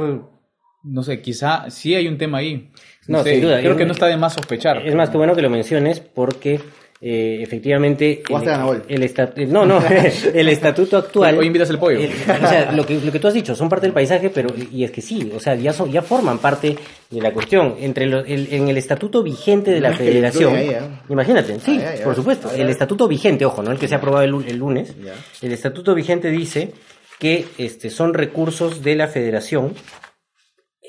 no sé, quizá sí hay un tema ahí. No, sé, sin duda. Creo Es- que no está de más sospechar. Es más que bueno que lo menciones porque eh, efectivamente a Anabol. el estatuto no no el estatuto actual Hoy invitas el pollo. el- o sea lo que lo que tú has dicho son parte del paisaje pero y es que sí o sea ya son ya forman parte de la cuestión entre lo- el, en el estatuto vigente de la Federación ahí, ¿eh? imagínate sí por supuesto el estatuto vigente ojo no el que se ha aprobado el, lu- el lunes Ya. el estatuto vigente dice que este son recursos de la Federación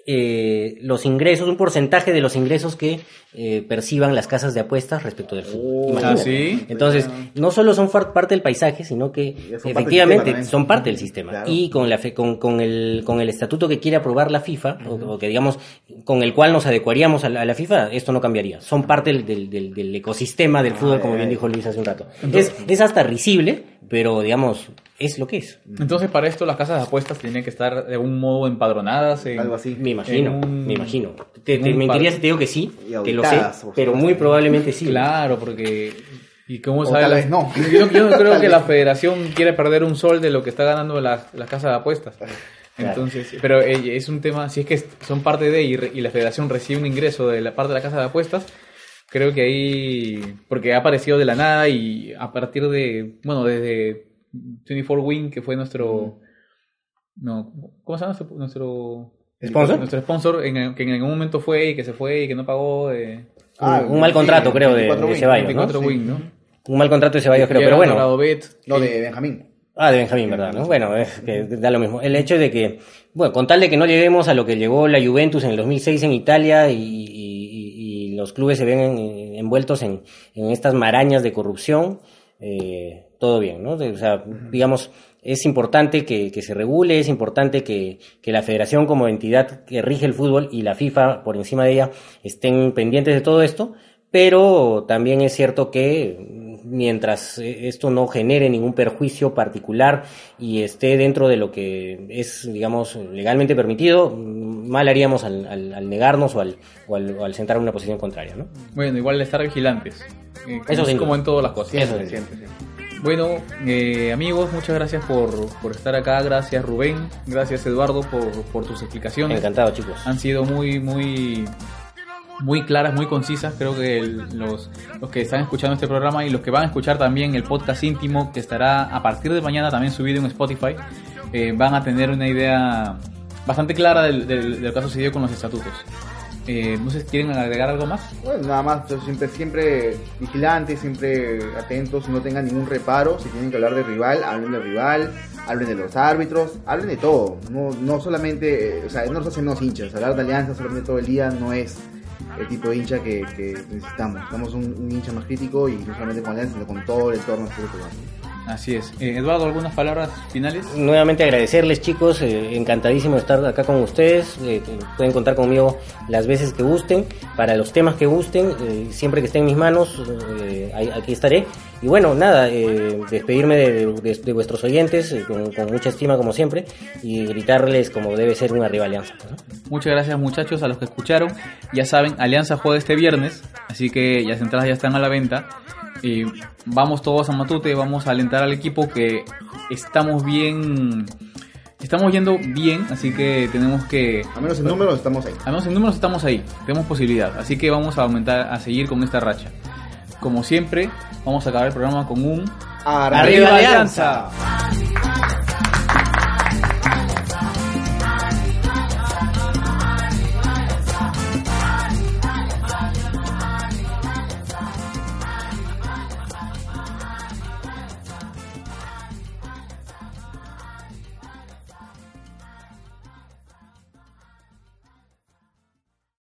eh, los ingresos, un porcentaje de los ingresos que eh, perciban las casas de apuestas respecto del fútbol. Oh. ¿ah, sí? Entonces, no solo son parte del paisaje, sino que parte efectivamente sistema son parte del sistema. Claro. Y con, la fe- con, con el, con el estatuto que quiere aprobar la FIFA, o, o que digamos, con el cual nos adecuaríamos a la, a la FIFA, esto no cambiaría. Son parte del, del, ecosistema del fútbol, como bien dijo Luis hace un rato. Es, es hasta risible, pero digamos, es lo que es. Entonces, para esto, las casas de apuestas tienen que estar de algún modo empadronadas. En, Algo así. Me imagino, un- me imagino. Te, te mentiría si te digo que sí, que lo sé, pero muy probablemente sí. Claro, porque. ¿Y cómo sabe tal la- vez no. Yo, creo que vez. la federación quiere perder un sol de lo que está ganando la, la casa de apuestas. Entonces, pero eh, es un tema, si es que son parte de y, re- y la federación recibe un ingreso de la parte de la casa de apuestas, creo que ahí, porque ha aparecido de la nada y a partir de, bueno, desde 24 Win, que fue nuestro, no, ¿cómo se llama nuestro, nuestro ¿Sponsor? Nuestro sponsor, en que en algún momento fue y que se fue y que no pagó. eh, Ah, un, un mal contrato, sí, creo, de, 24 de Ceballos, ¿no? 24 Win, ¿no? Un mal contrato de Ceballos, creo, pero bueno. Bet, No, de Benjamín. Ah, de Benjamín, ¿verdad? ¿no? Bueno, es que da lo mismo. El hecho de que, bueno, con tal de que no lleguemos a lo que llegó la Juventus en el 2006 en Italia y, y- y- y los clubes se ven en- envueltos en, en estas marañas de corrupción, eh, todo bien, ¿no? O sea, digamos, es importante que, que se regule, es importante que, que la federación como entidad que rige el fútbol y la FIFA por encima de ella estén pendientes de todo esto, pero también es cierto que mientras eh, esto no genere ningún perjuicio particular y esté dentro de lo que es, digamos, legalmente permitido, mal haríamos al, al- al negarnos o al, o al, o al sentar una posición contraria, ¿no? Bueno, igual estar vigilantes. eh, Eso sin como en todas las cosas. Eso sí. Siempre, siempre. Bueno, eh, amigos, muchas gracias por, por estar acá. Gracias Rubén, gracias Eduardo por, por tus explicaciones. Encantado, chicos. Han sido muy, muy, muy claras, muy concisas. Creo que el- los, los que están escuchando este programa y los que van a escuchar también el podcast íntimo que estará a partir de mañana también subido en Spotify, eh, van a tener una idea bastante clara del, del, del que ha sucedido con los estatutos. Eh, no sé quieren agregar algo más. Bueno, nada más, pues, siempre, siempre vigilantes, siempre atentos, no tengan ningún reparo. Si tienen que hablar de rival, hablen del rival, hablen de los árbitros, hablen de todo. No, no solamente, eh, o sea, no nos hacen los hinchas. Hablar de alianza solamente todo el día no es el tipo de hincha que, que necesitamos. Necesitamos un, hincha más crítico y no solamente con alianza, sino con todo el entorno fútbol peruano. Así es. Eh, Eduardo, ¿algunas palabras finales? Nuevamente agradecerles chicos, eh, encantadísimo de estar acá con ustedes, eh, que pueden contar conmigo las veces que gusten, para los temas que gusten, eh, siempre que esté en mis manos, eh, aquí estaré. Y bueno, nada, eh, despedirme de, de- de vuestros oyentes eh, con, con mucha estima como siempre y gritarles como debe ser una rivalianza. ¿no? Muchas gracias muchachos a los que escucharon. Ya saben, Alianza juega este viernes, así que las entradas ya están a la venta. Y vamos todos a Matute, vamos a alentar al equipo que estamos bien Estamos yendo bien, así que tenemos que... Al menos en números estamos ahí. Al menos en números estamos ahí, tenemos posibilidad, así que vamos a aumentar, a seguir con esta racha. Como siempre, vamos a acabar el programa con un... ¡Arriba, Alianza! Alianza!